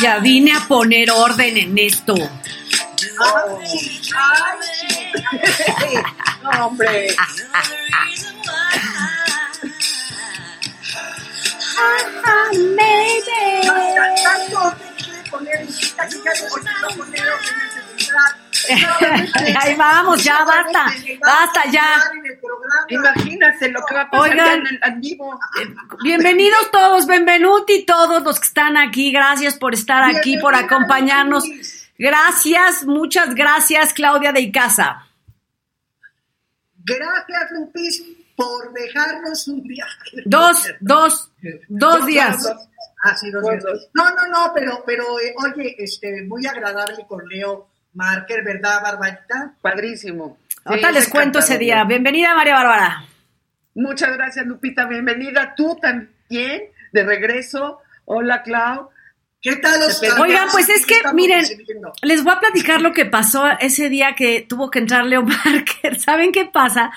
Ya vine a poner orden en esto. Ay, ay. No, hombre. Ahí vamos, ya basta, basta ya. Imagínate lo que va a pasar Oigan. en el vivo. Bienvenidos todos, benvenuti todos los que están aquí. Gracias por estar aquí, por acompañarnos. Gracias, muchas gracias, Claudia de Icaza. Gracias, Lupis, por dejarnos un viaje. Dos, dos, dos días. Ah, sí, dos días. No, no, no, pero, pero eh, oye, este, muy agradable con Leo Marker, ¿verdad, Barbarita? Padrísimo. Ahorita Sí, les es cuento ese día. Bienvenida, María Bárbara. Muchas gracias, Lupita. Bienvenida tú también, de regreso. Hola, Clau. ¿Qué tal los Oigan, pues es que, miren? Les voy a platicar lo que pasó ese día que tuvo que entrar Leo Marker. ¿Saben qué pasa?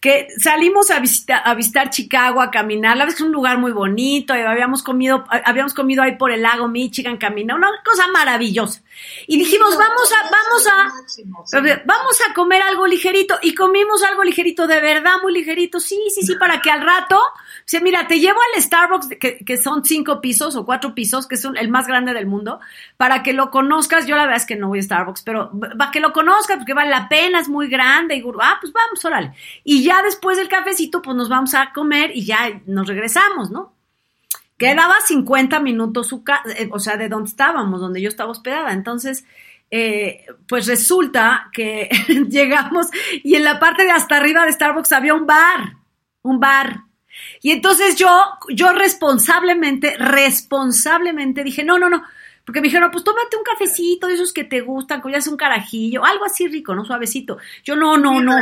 Que salimos a visitar, a visitar Chicago, a caminar. La verdad es que es un lugar muy bonito. Habíamos comido, habíamos comido ahí por el lago Michigan, caminar, una cosa maravillosa. Y dijimos, vamos a, vamos a. Vamos a comer algo ligerito y comimos algo ligerito, de verdad muy ligerito. Sí, sí, sí, para que al rato, se mira, te llevo al Starbucks que, que son cinco pisos o cuatro pisos, que es un- el más grande del mundo, para que lo conozcas. Yo la verdad es que no voy a Starbucks, pero para que lo conozcas, porque vale la pena, es muy grande. Y ah, pues vamos, órale. Y ya después del cafecito, pues nos vamos a comer y ya nos regresamos, ¿no? Quedaba 50 minutos su ca- eh, o sea, de donde estábamos, donde yo estaba hospedada. Entonces, eh, pues resulta que llegamos y en la parte de hasta arriba de Starbucks había un bar, un bar. Y entonces yo, yo responsablemente, responsablemente dije, no, no, no, porque me dijeron, pues tómate un cafecito de esos que te gustan, que ya sea un carajillo, algo así rico, ¿no? Suavecito. Yo, no, no, no.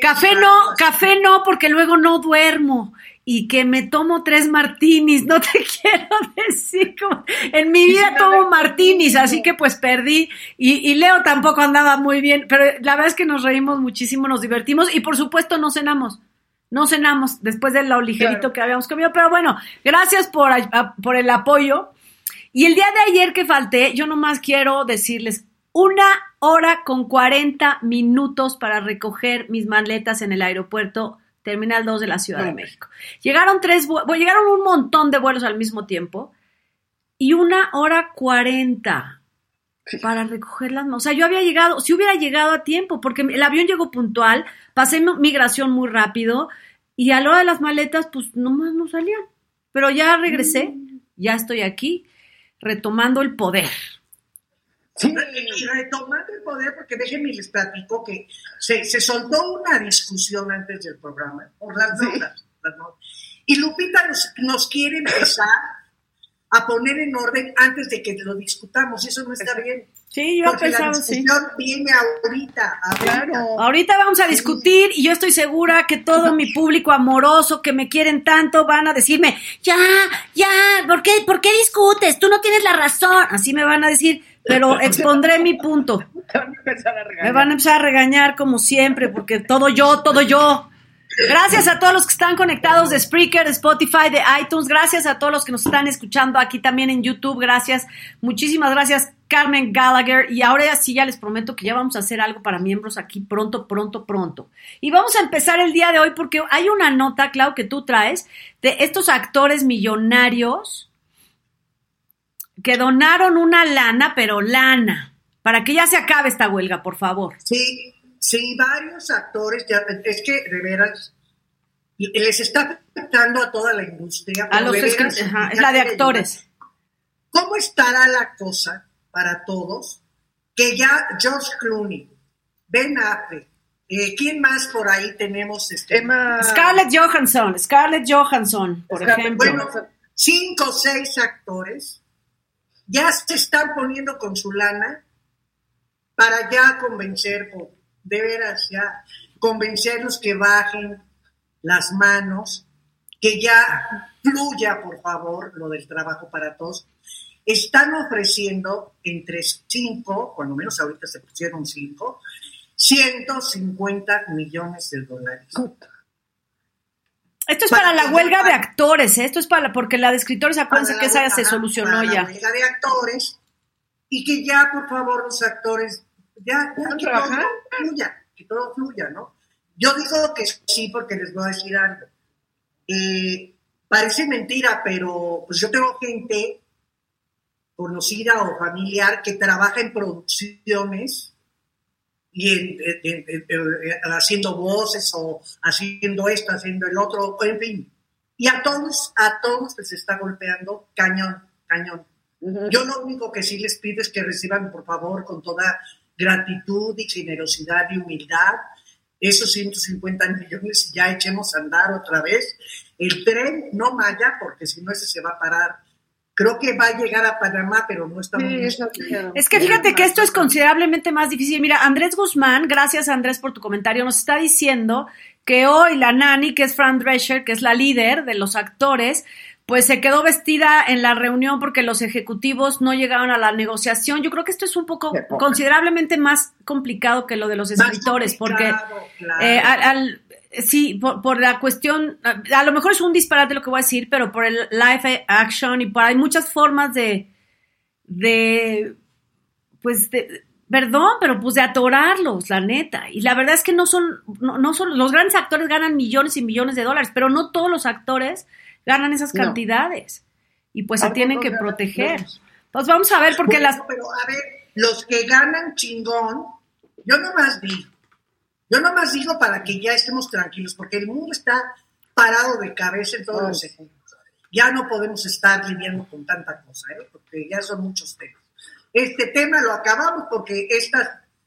Café no, café no, porque luego no duermo. Y que me tomo tres martinis, no te quiero decir. como- en mi vida tomo martinis, así que pues perdí. Y, y Leo tampoco andaba muy bien, pero la verdad es que nos reímos muchísimo, nos divertimos y por supuesto no cenamos. No cenamos después de lo ligerito Claro. que habíamos comido, pero bueno, gracias por, por el apoyo. Y el día de ayer que falté, yo nomás quiero decirles una hora con 40 minutos para recoger mis maletas en el aeropuerto Terminal 2 de la Ciudad de. México. Llegaron tres, bueno, llegaron un montón de vuelos al mismo tiempo y una hora 40 para recogerlas. O sea, yo había llegado, si hubiera llegado a tiempo, porque el avión llegó puntual, pasé mi- migración muy rápido y a la hora de las maletas, pues nomás no salían. Pero ya regresé, ya estoy aquí, retomando el poder. Sí. Y retomando el poder, porque déjenme les platico que se, se soltó una discusión antes del programa por las Sí. notas. las notas. Y Lupita nos, nos quiere empezar a poner en orden antes de que lo discutamos. Eso no está bien. Sí, yo Porque la pensaba, sí. discusión viene ahorita. ahorita. Claro. Ahorita vamos a discutir y yo estoy segura que todo mi público amoroso que me quieren tanto van a decirme, ya, ya, ¿por qué, ¿por qué discutes? Tú no tienes la razón. Así me van a decir, pero expondré mi punto. Te van a empezar a regañar. Me van a empezar a regañar como siempre, porque todo yo, todo yo. Gracias a todos los que están conectados de Spreaker, de Spotify, de iTunes. Gracias a todos los que nos están escuchando aquí también en YouTube. Gracias. Muchísimas gracias, Carmen Gallagher. Y ahora sí ya les prometo que ya vamos a hacer algo para miembros aquí pronto, pronto, pronto. Y vamos a empezar el día de hoy porque hay una nota, Clau, que tú traes de estos actores millonarios que donaron una lana, pero lana, para que ya se acabe esta huelga, por favor. Sí, sí, varios actores, ya, es que de veras les está afectando a toda la industria. A los es la de actores. ¿Cómo estará la cosa para todos? Que ya George Clooney, Ben Affleck, eh, ¿quién más por ahí tenemos? Este, Emma. Scarlett Johansson, Scarlett Johansson, por Scarlett, ejemplo. Bueno, cinco o seis actores ya se están poniendo con su lana para ya convencer, de veras ya, convencerlos que bajen las manos, que ya fluya, por favor, lo del trabajo para todos. Están ofreciendo entre cinco, cuando menos ahorita se pusieron cinco, 150 millones de dólares. Esto es Para para la huelga de actores, ¿eh? esto es para porque la de escritores, acuérdense Para que esa se solucionó para ya. La huelga de actores y que ya, por favor, los actores, ya, ya ¿Van que todo fluya, que todo fluya, ¿no? Yo digo que sí, porque les voy a decir algo. Eh, parece mentira, pero pues yo tengo gente conocida o familiar que trabaja en producciones y en- en- en- en- haciendo voces o haciendo esto, haciendo el otro, en fin. Y a todos, a todos les está golpeando cañón, cañón. Yo lo único que sí les pido es que reciban, por favor, con toda gratitud y generosidad y humildad, esos 150 millones y ya echemos a andar otra vez. El tren no vaya, porque si no ese se va a parar. Creo que va a llegar a Panamá, pero no estamos Sí, eso. Es que fíjate que esto es considerablemente más difícil. Mira, Andrés Guzmán, gracias Andrés por tu comentario, nos está diciendo que hoy la nani, que es Fran Drescher, que es la líder de los actores, pues se quedó vestida en la reunión porque los ejecutivos no llegaron a la negociación. Yo creo que esto es un poco considerablemente más complicado que lo de los escritores, porque claro. eh, al, al- sí, por, por la cuestión, a, a lo mejor es un disparate lo que voy a decir, pero por el live action y por hay muchas formas de, de, pues, de, perdón, pero pues de atorarlos, la neta. Y la verdad es que no son, no, no son, los grandes actores ganan millones y millones de dólares, pero no todos los actores ganan esas No. cantidades. Y pues se tienen que ganan proteger. Entonces vamos a ver, porque Bueno, las, Pero a ver, los que ganan chingón, yo nomás digo, yo nomás digo para que ya estemos tranquilos, porque el mundo está parado de cabeza en todos los sentidos. Ya no podemos estar lidiando con tanta cosa, ¿eh? porque ya son muchos temas. Este tema lo acabamos porque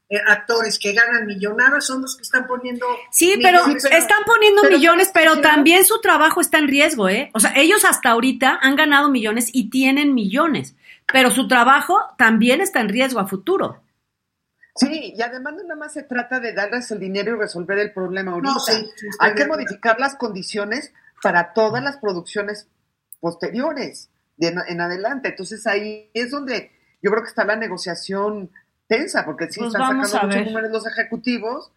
estos actores que ganan millonadas son los que están poniendo... Sí, pero están poniendo pero millones, ¿sabes qué pero también su trabajo está en riesgo, ¿eh? O sea, ellos hasta ahorita han ganado millones y tienen millones, pero su trabajo también está en riesgo a futuro. Sí, y además no nada más se trata de darles el dinero y resolver el problema ahorita. No, sí, Hay que modificar las condiciones para todas las producciones posteriores de en, en adelante. Entonces ahí es donde yo creo que está la negociación tensa, porque sí Pues están sacando muchos números los ejecutivos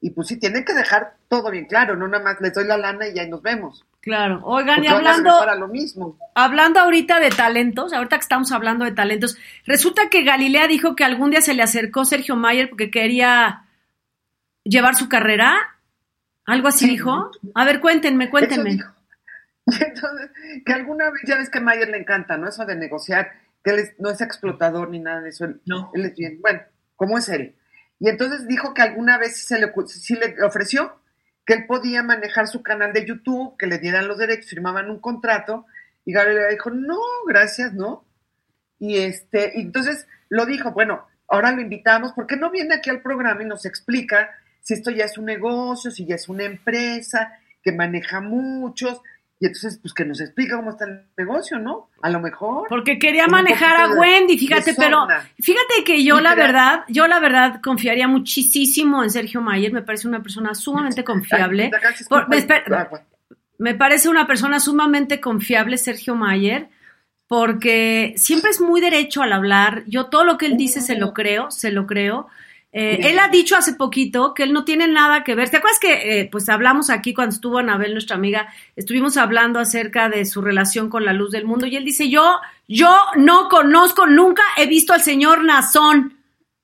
y pues sí tienen que dejar todo bien claro, no nada más les doy la lana y ahí nos vemos. Claro. Oigan, y Porque hablando, regresar a lo mismo. hablando ahorita de talentos, ahorita que estamos hablando de talentos, resulta que Galilea dijo que algún día se le acercó Sergio Mayer porque quería llevar su carrera. ¿Algo así Sí. dijo? A ver, cuéntenme, cuéntenme. Eso dijo. Y entonces, que alguna vez, ya ves que a Mayer le encanta, ¿no? Eso de negociar, que él es- no es explotador ni nada de eso. Él, No. él es bien, bueno, ¿cómo es él? Y entonces dijo que alguna vez sí se le, sí le ofreció que él podía manejar su canal de YouTube, que le dieran los derechos, firmaban un contrato, y Gabriela dijo, no, gracias, ¿no? Y este, y entonces lo dijo, bueno, ahora lo invitamos, ¿por qué no viene aquí al programa y nos explica si esto ya es un negocio, si ya es una empresa, que maneja muchos, y entonces, pues que nos explica cómo está el negocio, ¿no? A lo mejor. Porque quería manejar a Wendy, fíjate, pero fíjate que yo la verdad, yo la verdad confiaría muchísimo en Sergio Mayer, me parece una persona sumamente confiable. Por- me parece una persona sumamente confiable, Sergio Mayer, porque siempre es muy derecho al hablar. Yo todo lo que él dice se lo creo, se lo creo. Eh, él ha dicho hace poquito que él no tiene nada que ver. ¿Te acuerdas que eh, pues hablamos aquí cuando estuvo Anabel, nuestra amiga, estuvimos hablando acerca de su relación con la luz del mundo y él dice, yo, yo no conozco, nunca he visto al señor Nazón.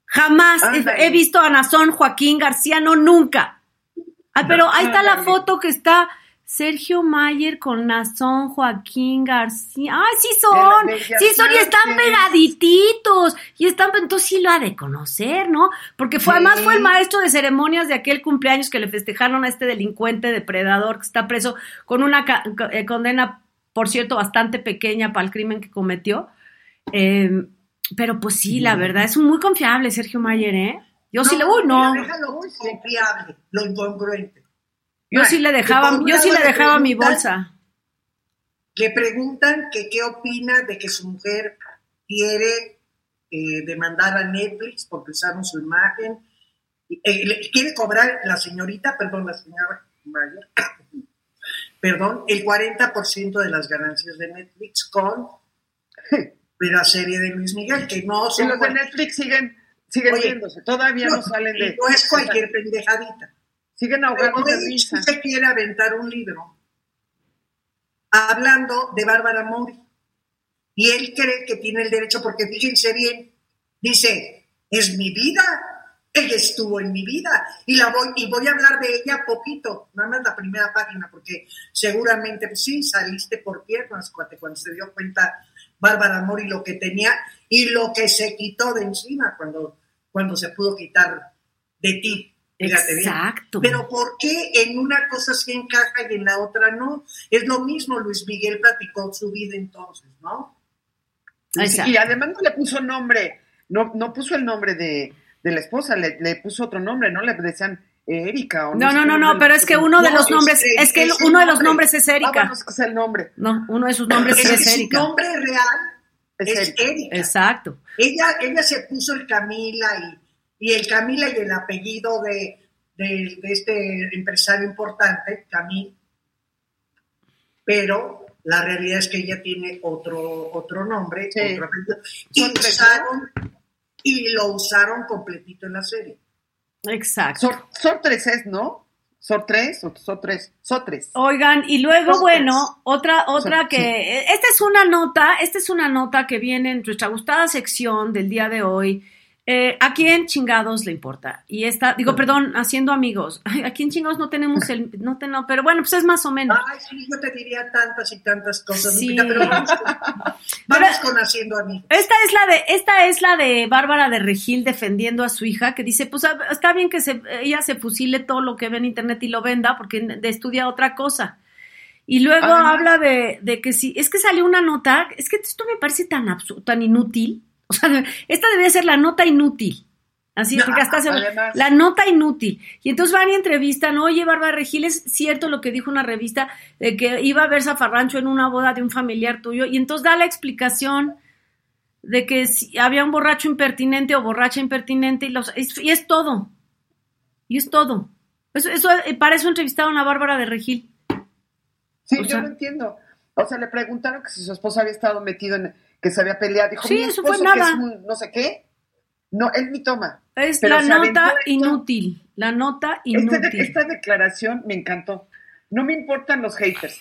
Jamás he, he visto a Nazón Joaquín García, no, nunca. Ah, pero ahí está la foto que está Sergio Mayer con Nazón Joaquín García. ¡Ay, sí son! Sí son y están pegadititos. Y están, entonces sí lo ha de conocer, ¿no? Porque fue, Sí. además fue el maestro de ceremonias de aquel cumpleaños que le festejaron a este delincuente depredador que está preso con una eh, condena, por cierto, bastante pequeña para el crimen que cometió. Eh, pero pues sí, la verdad, es muy confiable Sergio Mayer, ¿eh? Yo sí le, uy, no. Déjalo confiable, lo incongruente. Yo sí le dejaba, yo sí le dejaba mi bolsa. Le preguntan que qué opina de que su mujer quiere eh, demandar a Netflix porque usaron su imagen. Eh, quiere cobrar la señorita, perdón, la señora Mayer, perdón, el 40% de las ganancias de Netflix con la serie de Luis Miguel, que no Y son los de Netflix siguen, siguen Oye, viéndose, todavía no, no, salen de. no es cualquier pendejadita. Siguen ahogando de risa. quiere aventar un libro hablando de Bárbara Mori. Y él cree que tiene el derecho, porque fíjense bien, Dice, es mi vida, ella estuvo en mi vida y la voy y voy a hablar de ella poquito, nada más la primera página, porque seguramente pues, sí saliste por piernas cuando, cuando se dio cuenta Bárbara Mori lo que tenía y lo que se quitó de encima cuando, cuando se pudo quitar de ti. Exacto. Pero ¿por qué en una cosa sí encaja y en la otra no? Es lo mismo, Luis Miguel platicó su vida entonces, ¿no? Y además no le puso nombre, no, no puso el nombre de, de la esposa, le, le, puso otro nombre, ¿no? Le decían Erika o no. No, no, no, pero es que uno de los nombres, es, que uno de los nombres es Erika. Ah, es el nombre. No, uno de sus nombres es, Erika. Su nombre real es, Erika. Exacto. Ella, ella se puso el Camila y, y el Camila y el apellido de, de, este empresario importante, Camil, pero la realidad es que ella tiene otro, otro nombre, otro apellido, y, usaron, y lo usaron completito en la serie. Exacto. Son, tres es, ¿no? Son tres, son tres, son tres. Oigan, y luego, bueno, otra, otra que, esta es una nota, esta es una nota que viene en nuestra gustada sección del día de hoy, eh, ¿A quién chingados le importa? Y esta, digo, perdón, haciendo amigos. ¿A quién chingados no tenemos el, no tenemos, pero bueno, pues es más o menos. Ay, sí, yo te diría tantas y tantas cosas, sí. pero vamos, con, haciendo amigos. Esta es la de, esta es la de Bárbara de Regil defendiendo a su hija, que dice, pues está bien que se, ella se fusile todo lo que ve en internet y lo venda, porque estudia otra cosa. Y luego habla de, de que si, es que salió una nota, es que esto me parece tan absurdo, tan inútil o sea, esta debería ser la nota inútil. Así, porque hasta la nota inútil. Y entonces van y entrevistan, oye, Bárbara Regil, es cierto lo que dijo una revista de que iba a ver zafarrancho en una boda de un familiar tuyo, y entonces da la explicación de que si había un borracho impertinente o borracha impertinente, y, los, y es todo. Y es todo. Eso, eso, eh, para eso entrevistaron a Bárbara de Regil. Sí, yo lo entiendo. O sea, le preguntaron que si su esposo había estado metido en que se había peleado. Dijo, sí, eso fue nada. no sé qué. No, él ni toma. Es la nota inútil. La nota inútil. Esta, declaración me encantó. No me importan los haters.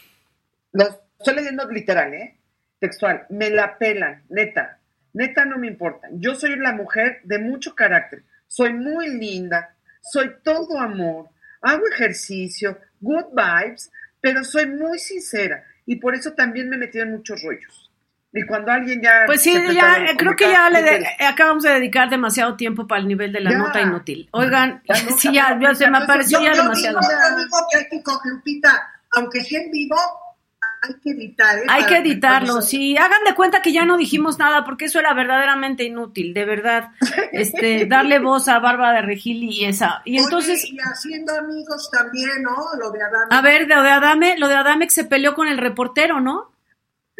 Los estoy leyendo literal, ¿eh? Textual. Me la pelan, neta. Neta no me importan. Yo soy la mujer de mucho carácter. Soy muy linda. Soy todo amor. Hago ejercicio. Good vibes. Pero soy muy sincera. Y por eso también me he metido en muchos rollos. Y cuando alguien ya... Pues sí, ya, creo que ya le acabamos de dedicar demasiado tiempo para el nivel de la nota inútil. Oigan, sí, ya, se me apareció ya demasiado. Yo digo que hay que con Lupita, aunque sea en vivo, hay que editar. ¿eh? Hay que editarlo, sí. Hagan de cuenta que ya no dijimos nada, porque eso era verdaderamente inútil, de verdad. Este, darle voz a Bárbara de Regil y esa. Y entonces. y haciendo amigos también, ¿no? Lo de Adame. A ver, lo de Adame, lo de Adame que se peleó con el reportero, ¿no?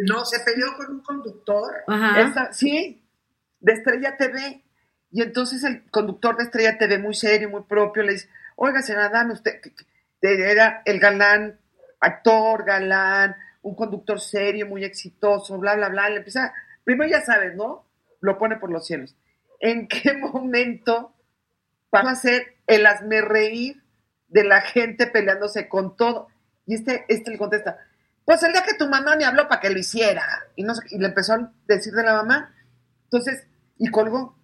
No, se peleó con un conductor. sí, de Estrella TV. Y entonces el conductor de Estrella TV, muy serio, muy propio, le dice, oiga, señora Dame, usted era el galán, actor, galán, un conductor serio, muy exitoso, bla, bla, bla. Le empieza, primero ya sabes, ¿no? Lo pone por los cielos. ¿En qué momento va a ser el hazme reír de la gente peleándose con todo? Y este, este le contesta, pues el día que tu mamá me habló para que lo hiciera. Y, no y le empezó a decir de la mamá. Entonces, y colgó.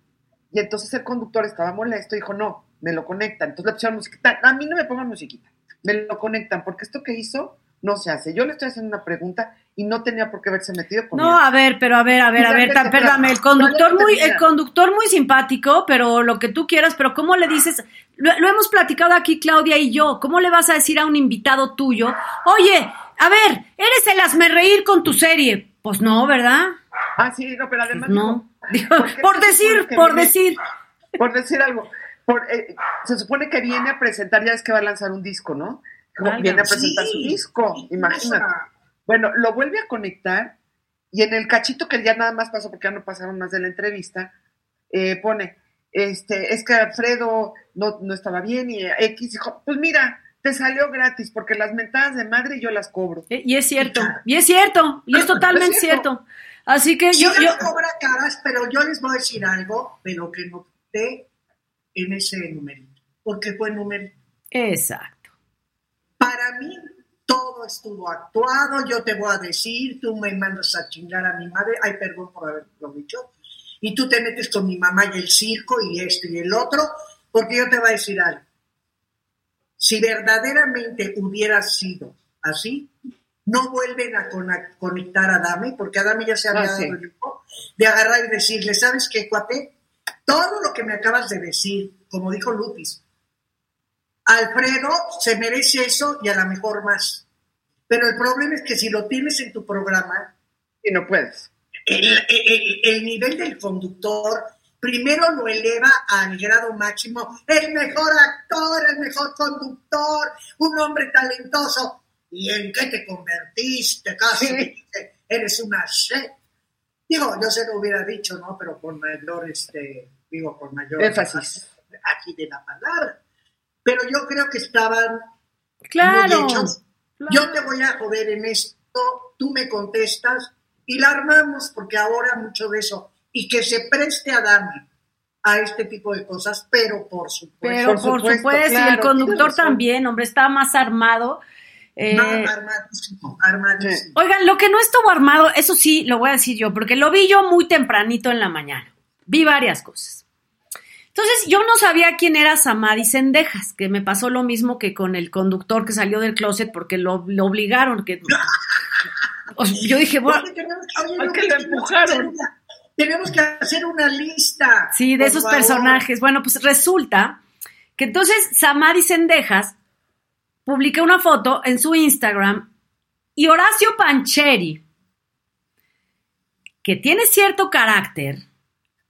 Y entonces el conductor estaba molesto y dijo, no, me lo conectan. Entonces le pusieron musiquita. A mí no me pongan musiquita. Me lo conectan porque esto que hizo no se hace. Yo le estoy haciendo una pregunta y no tenía por qué haberse metido con No, a ver, pero a ver, a ver, a ver, perdóname, el conductor muy, el conductor muy simpático, pero lo que tú quieras, pero ¿cómo le dices? Lo, lo, hemos platicado aquí Claudia y yo, ¿cómo le vas a decir a un invitado tuyo, oye, a ver, eres el hazme reír con tu serie. Pues no, ¿verdad? Ah, sí, no, pero además. no. por decir, por decir. Por decir algo. Eh, se supone que viene a presentar, ya es que va a lanzar un disco, ¿no? viene a presentar su disco, imagínate. Bueno, lo vuelve a conectar y en el cachito que ya nada más pasó, porque ya no pasaron más de la entrevista, eh, pone, este, es que Alfredo no, no estaba bien y X dijo, pues mira, te salió gratis porque las mentadas de madre yo las cobro. Eh, y es cierto, y es cierto, y es totalmente cierto. Así que yo... yo cobra caras, pero yo les voy a decir algo de lo que noté en ese numerito, porque fue numerito. Exacto. Para mí todo estuvo actuado, yo te voy a decir, tú me mandas a chingar a mi madre, ay, perdón por haberlo dicho, y tú te metes con mi mamá y el circo y esto y el otro, porque yo te voy a decir algo. Si verdaderamente hubiera sido así, no vuelven a conectar a Dami, porque Dami ya se había ah, dado el tiempo de agarrar y decirle, ¿sabes qué, cuate? Todo lo que me acabas de decir, como dijo Lupis, Alfredo se merece eso y a lo mejor más. Pero el problema es que si lo tienes en tu programa... Y no puedes. El, nivel del conductor primero lo eleva al grado máximo. El mejor actor, el mejor conductor, un hombre talentoso. ¿Y en qué te convertiste? Casi eres una chef. Digo, yo se lo hubiera dicho, ¿no? Pero con mayor, este, digo, con mayor énfasis aquí de la palabra. Pero yo creo que estaban claro, Yo te voy a joder en esto, tú me contestas y la armamos porque ahora mucho de eso y que se preste a Dami a este tipo de cosas, pero por supuesto. Pero por, supuesto, y el conductor también, hombre, está más armado. Eh, armadísimo, armadísimo. Oigan, lo que no estuvo armado, eso sí lo voy a decir yo, porque lo vi yo muy tempranito en la mañana. Vi varias cosas. Entonces, yo no sabía quién era Samadhi Sendejas, que me pasó lo mismo que con el conductor que salió del closet porque lo, obligaron. Que, yo dije, bueno, que lo empujaron. Tenemos que hacer una lista. Sí, de esos personajes. Bueno, pues resulta que entonces Samadhi Sendejas publica una foto en su Instagram y Horacio Pancheri, que tiene cierto carácter,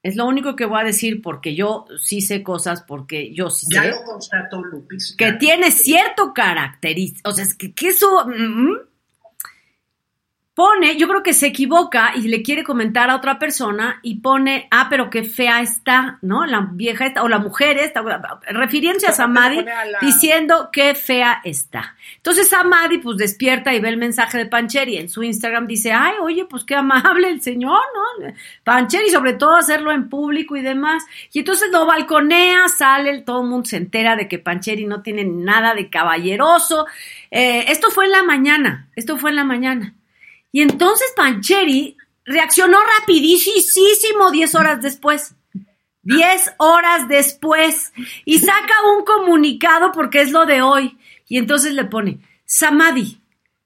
es lo único que voy a decir porque yo sí sé cosas, porque yo sí ya lo constató Lupis. Que tiene cierto carácter. O sea, es que, que eso... Mm, pone, yo creo que se equivoca y le quiere comentar a otra persona y pone, ah, pero qué fea está, ¿no? La vieja está, o la mujer está, refiriéndose a Samadi, diciendo qué fea está. Entonces Samadi pues despierta y ve el mensaje de Pancheri en su Instagram, dice, ay, oye, pues qué amable el señor, ¿no? Pancheri, sobre todo hacerlo en público y demás. Y entonces lo balconea, sale, todo el mundo se entera de que Pancheri no tiene nada de caballeroso. Eh, esto fue en la mañana, esto fue en la mañana. Y entonces Pancheri reaccionó rapidísimo 10 horas después. 10 horas después. Y saca un comunicado porque es lo de hoy. Y entonces le pone, Samadhi,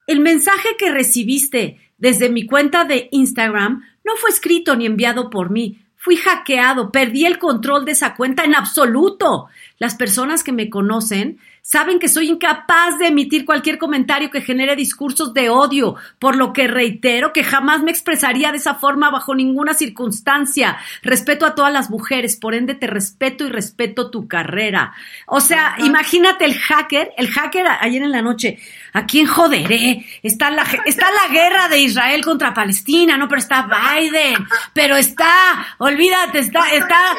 el mensaje que recibiste desde mi cuenta de Instagram no fue escrito ni enviado por mí. Fui hackeado, perdí el control de esa cuenta en absoluto. Las personas que me conocen Saben que soy incapaz de emitir cualquier comentario que genere discursos de odio, por lo que reitero que jamás me expresaría de esa forma bajo ninguna circunstancia. Respeto a todas las mujeres, por ende te respeto y respeto tu carrera. O sea, imagínate el hacker, el hacker ayer en la noche, ¿a quién joderé? Está la, está la guerra de Israel contra Palestina, no, pero está Biden, pero está, olvídate, está, está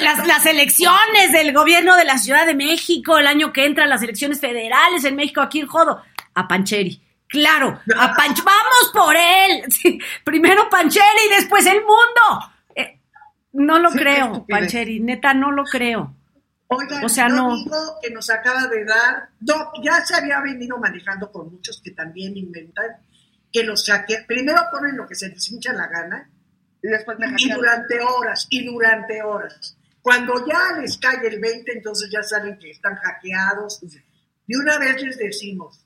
las, las elecciones del gobierno de la Ciudad de México el año que entra las elecciones federales en México, aquí en jodo? A Pancheri. Claro, a Panch, vamos por él. primero Pancheri y después el mundo. Eh, no lo creo, Pancheri, neta, no lo creo. Oigan, o sea, no. Digo que nos acaba de dar, ya se había venido manejando con muchos que también inventan que los hackean. Primero ponen lo que se les hincha la gana y después Y durante horas, y durante horas. Cuando ya les cae el 20, entonces ya saben que están hackeados. De una vez les decimos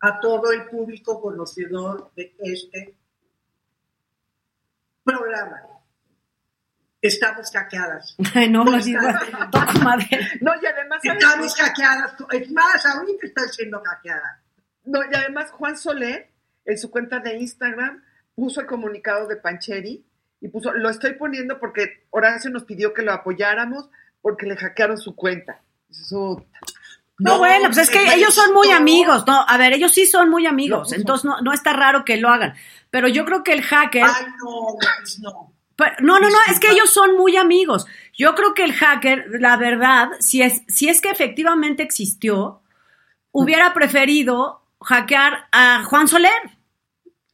a todo el público conocedor de este programa, estamos hackeadas. no, no, digo, no, y además... Estamos hackeadas. Es más, ahorita estoy siendo hackeada. No, y además Juan Soler, en su cuenta de Instagram, puso el comunicado de Pancheri y puso, lo estoy poniendo porque Horacio nos pidió que lo apoyáramos porque le hackearon su cuenta. no, bueno, pues es que ellos son muy amigos, no, a ver, ellos sí son muy amigos, entonces no, no está raro que lo hagan, pero yo creo que el hacker... Ay, no, pues no. no, no, no, es que ellos son muy amigos. Yo creo que el hacker, la verdad, si es, si es que efectivamente existió, hubiera preferido hackear a Juan Soler.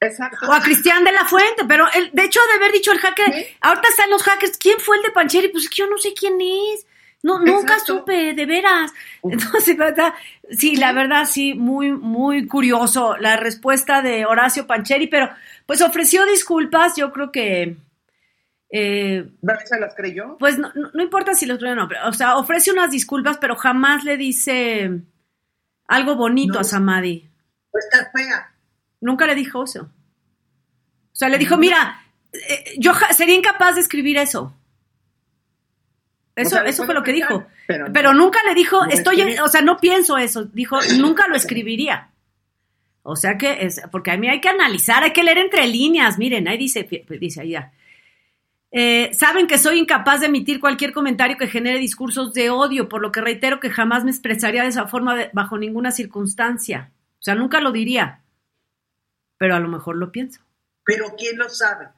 Exacto. O a Cristian de la Fuente, pero el, de hecho de haber dicho el hacker, ahorita están los hackers, ¿quién fue el de Pancheri? Pues que yo no sé quién es. No, nunca supe, de veras. Entonces, ¿verdad? Sí, la verdad, sí, muy, muy curioso la respuesta de Horacio Pancheri, pero pues ofreció disculpas, yo creo que eh, ¿Se las creyó? pues no, no- no importa si los creyó o no, pero, o sea, ofrece unas disculpas, pero jamás le dice algo bonito No. a Samadhi. Pues está fea. Nunca le dijo eso. O sea, le dijo, mira, eh, yo sería incapaz de escribir eso. Eso, O sea, le eso fue lo que pensar, dijo. pero nunca le dijo, estoy, escribe. o sea, no pienso eso. Dijo, nunca lo escribiría. O sea que es, porque a mí hay que analizar, hay que leer entre líneas. Miren, ahí dice, dice ahí ya. Eh, saben que soy incapaz de emitir cualquier comentario que genere discursos de odio, por lo que reitero que jamás me expresaría de esa forma de- bajo ninguna circunstancia. O sea, nunca lo diría, pero a lo mejor lo pienso. Pero ¿quién lo sabe?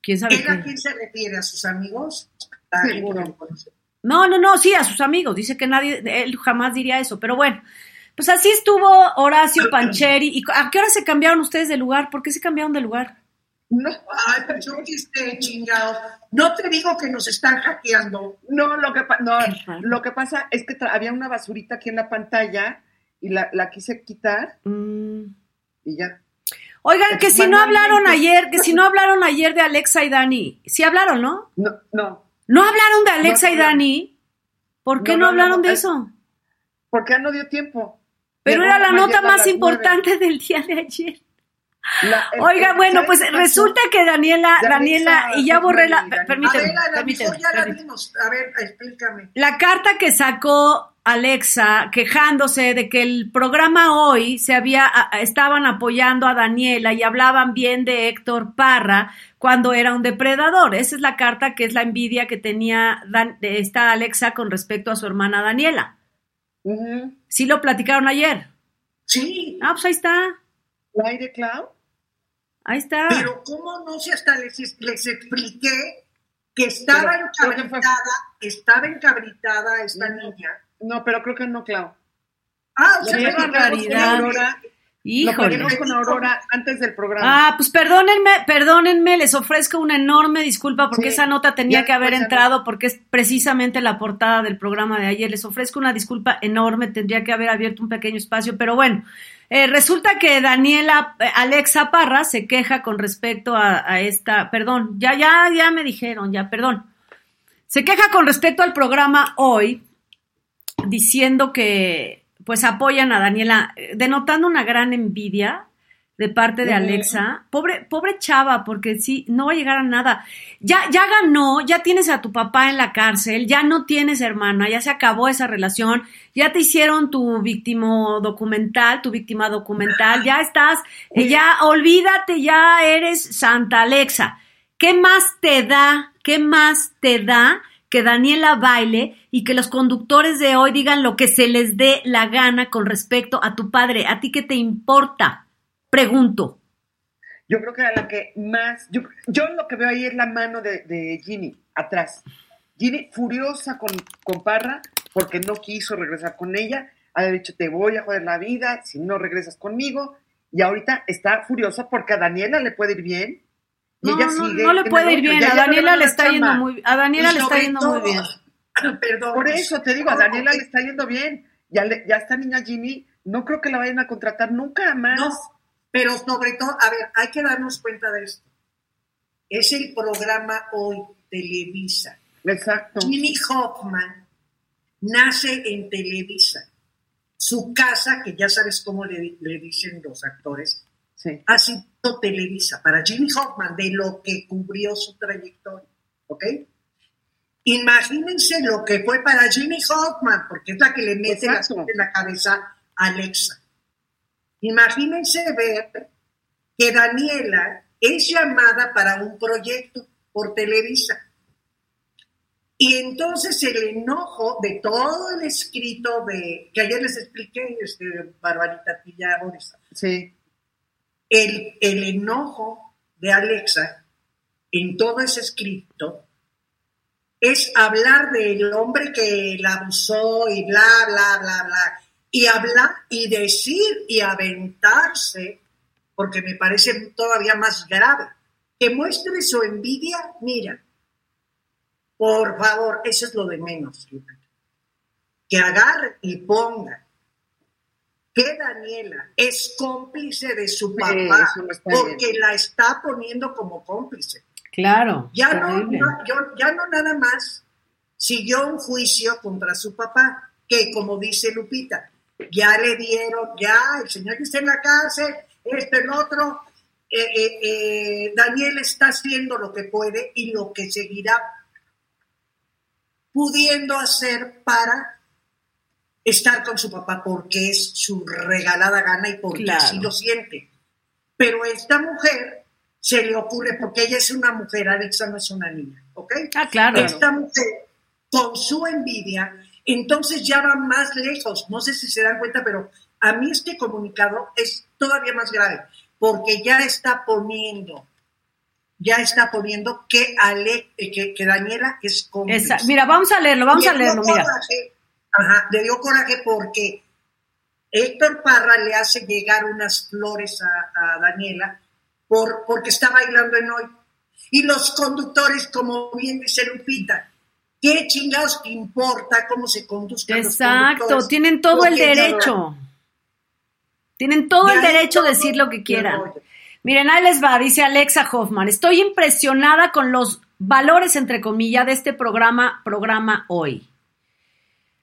¿Quién sabe ¿Él a quién se refiere? ¿A sus amigos? No, no, no, sí, a sus amigos. Dice que nadie, él jamás diría eso, pero bueno. Pues así estuvo Horacio Pancheri. ¿Y a qué hora se cambiaron ustedes de lugar? ¿Por qué se cambiaron de lugar? No, Ay, pero yo esté chingado. No te digo que nos están hackeando. no, lo que, no, lo que pasa es que había una basurita aquí en la pantalla y la, la quise quitar Mm. y ya. Oigan, que si no hablaron ayer, que si no hablaron ayer de Alexa y Dani. Sí hablaron, ¿no? No, no, ¿No hablaron de Alexa No, y Dani? ¿Por qué No, no, no, hablaron de eso? porque ya no dio tiempo. Pero Llegó era la nota más importante del día de ayer. Nueve. La- el- Oiga, el- bueno, ¿sabes pues resulta que Daniela, Daniela, y ya borré la, permíteme, ver, a la permíteme, mejor ya la vimos. A ver, explícame. La carta que sacó Alexa quejándose de que el programa hoy se había estaban apoyando a Daniela y hablaban bien de Héctor Parra cuando era un depredador. Esa es la carta que es la envidia que tenía Dan- de esta Alexa con respecto a su hermana Daniela. Sí lo platicaron ayer. Sí, Ah, pues ahí está. ¿El aire, Clau? Ahí está. pero ¿cómo no sé? Hasta les, les expliqué que estaba Pero encabritada, estaba encabritada esta Ujú. niña. No, pero creo que no, Clau. Ah, o Lo sea, Qué barbaridad. con Aurora, Lo Híjole. platicamos con Aurora antes del programa. Ah, pues perdónenme, perdónenme, les ofrezco una enorme disculpa porque Sí, esa nota tenía que haber entrado porque es precisamente la portada del programa de ayer. Les ofrezco una disculpa enorme, tendría que haber abierto un pequeño espacio, pero bueno, eh, resulta que Daniela eh, Alexa Parra se queja con respecto a, a esta, perdón, ya, ya, ya me dijeron, ya, perdón. Se queja con respecto al programa hoy, diciendo que pues apoyan a Daniela, eh, denotando una gran envidia de parte de. Alexa. Pobre, pobre chava, porque sí, no va a llegar a nada. Ya, ya ganó, ya tienes a tu papá en la cárcel, ya no tienes hermana, ya se acabó esa relación, ya te hicieron tu víctima documental, tu víctima documental, ya estás, eh, ya olvídate, ya eres Santa Alexa. ¿Qué más te da? ¿Qué más te da que Daniela baile y que los conductores de hoy digan lo que se les dé la gana con respecto a tu padre? ¿A ti qué te importa? Pregunto. Yo creo que a la que más. Yo, yo lo que veo ahí es la mano de, de Ginny, atrás. Ginny furiosa con, con Parra porque no quiso regresar con ella. Ha dicho: Te voy a joder la vida si no regresas conmigo. Y ahorita está furiosa porque a Daniela le puede ir bien. Y No, ella no, sigue no le puede ir bien. Ya A Daniela le está yendo muy A Daniela Y le está yendo todo- muy bien. Perdón. Por eso te digo, a Daniela le está yendo bien. Ya, le- ya esta niña Ginny, no creo que la vayan a contratar nunca más. No, pero sobre todo, a ver, hay que darnos cuenta de esto. Es el programa hoy, Televisa. Exacto. Jimmy Hoffman nace en Televisa. Su casa, que ya sabes cómo le, le dicen los actores, Sí. ha sido Televisa para Jimmy Hoffman, de lo que cubrió su trayectoria. ¿Ok? Imagínense lo que fue para Jimmy Hoffman, porque es la que le mete la, en la cabeza a Alexa. Imagínense ver que Daniela es llamada para un proyecto por Televisa. Y entonces el enojo de todo el escrito de, que ayer les expliqué, este, Barbarita Tilla Borisa, Sí. el, el enojo de Alexa en todo ese escrito es hablar del hombre que la abusó y bla, bla, bla, bla. Y hablar y decir y aventarse, porque me parece todavía más grave, que muestre su envidia, mira, por favor, eso es lo de menos, que agarre y ponga que Daniela es cómplice de su papá, porque la está poniendo como cómplice. Claro. Ya no, ya no nada más siguió un juicio contra su papá, que como dice Lupita, ya le dieron, ya el señor está en la cárcel, este, el otro, eh, eh, eh, Daniel está haciendo lo que puede y lo que seguirá pudiendo hacer para estar con su papá porque es su regalada gana y porque así lo siente. Pero esta mujer se le ocurre, porque ella es una mujer, Alexa no es una niña, ¿ok? Ah, claro. Esta mujer, con su envidia, entonces ya va más lejos. No sé si se dan cuenta, pero a mí este comunicado es todavía más grave, porque ya está poniendo, ya está poniendo que, Ale, eh, que, Daniela es cómplice. mira, vamos a leerlo, vamos a leerlo, mira. ajá, le dio coraje porque Héctor Parra le hace llegar unas flores a, Daniela por, porque está bailando en hoy. Y los conductores, como bien dice Lupita, ¿qué chingados importa cómo se conduzcan Exacto, tienen todo el derecho. Tienen todo el derecho de decir lo que quieran. Miren, ahí les va, dice Alexa Hoffman. Estoy impresionada con los valores, entre comillas, de este programa, programa hoy.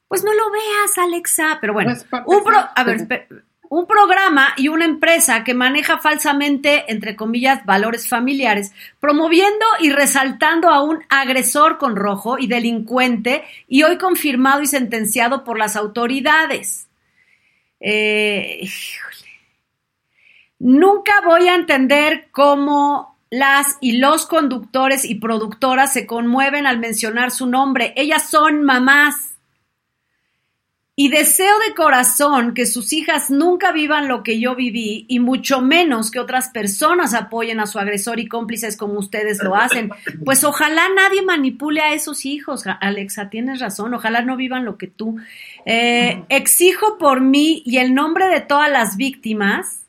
Pues no lo veas, Alexa. Pero bueno, pues, un, a ver, un programa y una empresa que maneja falsamente, entre comillas, valores familiares, promoviendo y resaltando a un agresor con rojo y delincuente y hoy confirmado y sentenciado por las autoridades. Eh, Nunca voy a entender cómo las y los conductores y productoras se conmueven al mencionar su nombre. Ellas son mamás. Y deseo de corazón que sus hijas nunca vivan lo que yo viví y mucho menos que otras personas apoyen a su agresor y cómplices como ustedes lo hacen. Pues ojalá nadie manipule a esos hijos, Alexa, tienes razón, ojalá no vivan lo que tú. Eh, exijo por mí y el nombre de todas las víctimas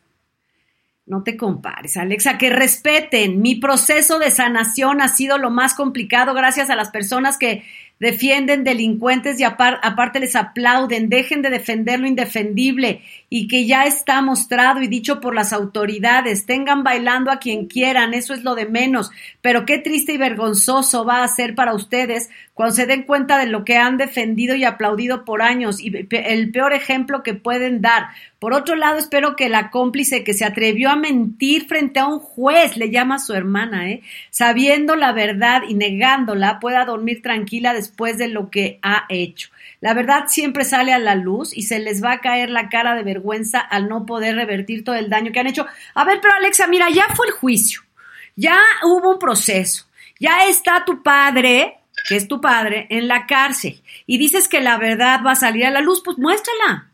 no te compares, Alexa, que respeten. Mi proceso de sanación ha sido lo más complicado gracias a las personas que defienden delincuentes y aparte les aplauden, dejen de defender lo indefendible y que ya está mostrado y dicho por las autoridades, tengan bailando a quien quieran, eso es lo de menos, pero qué triste y vergonzoso va a ser para ustedes cuando se den cuenta de lo que han defendido y aplaudido por años y el peor ejemplo que pueden dar. Por otro lado, espero que la cómplice que se atrevió a mentir frente a un juez, le llama a su hermana, ¿eh? sabiendo la verdad y negándola, pueda dormir tranquila después de lo que ha hecho. La verdad siempre sale a la luz y se les va a caer la cara de vergüenza al no poder revertir todo el daño que han hecho. A ver, pero Alexa, mira, ya fue el juicio, ya hubo un proceso, ya está tu padre, que es tu padre, en la cárcel y dices que la verdad va a salir a la luz, pues muéstrala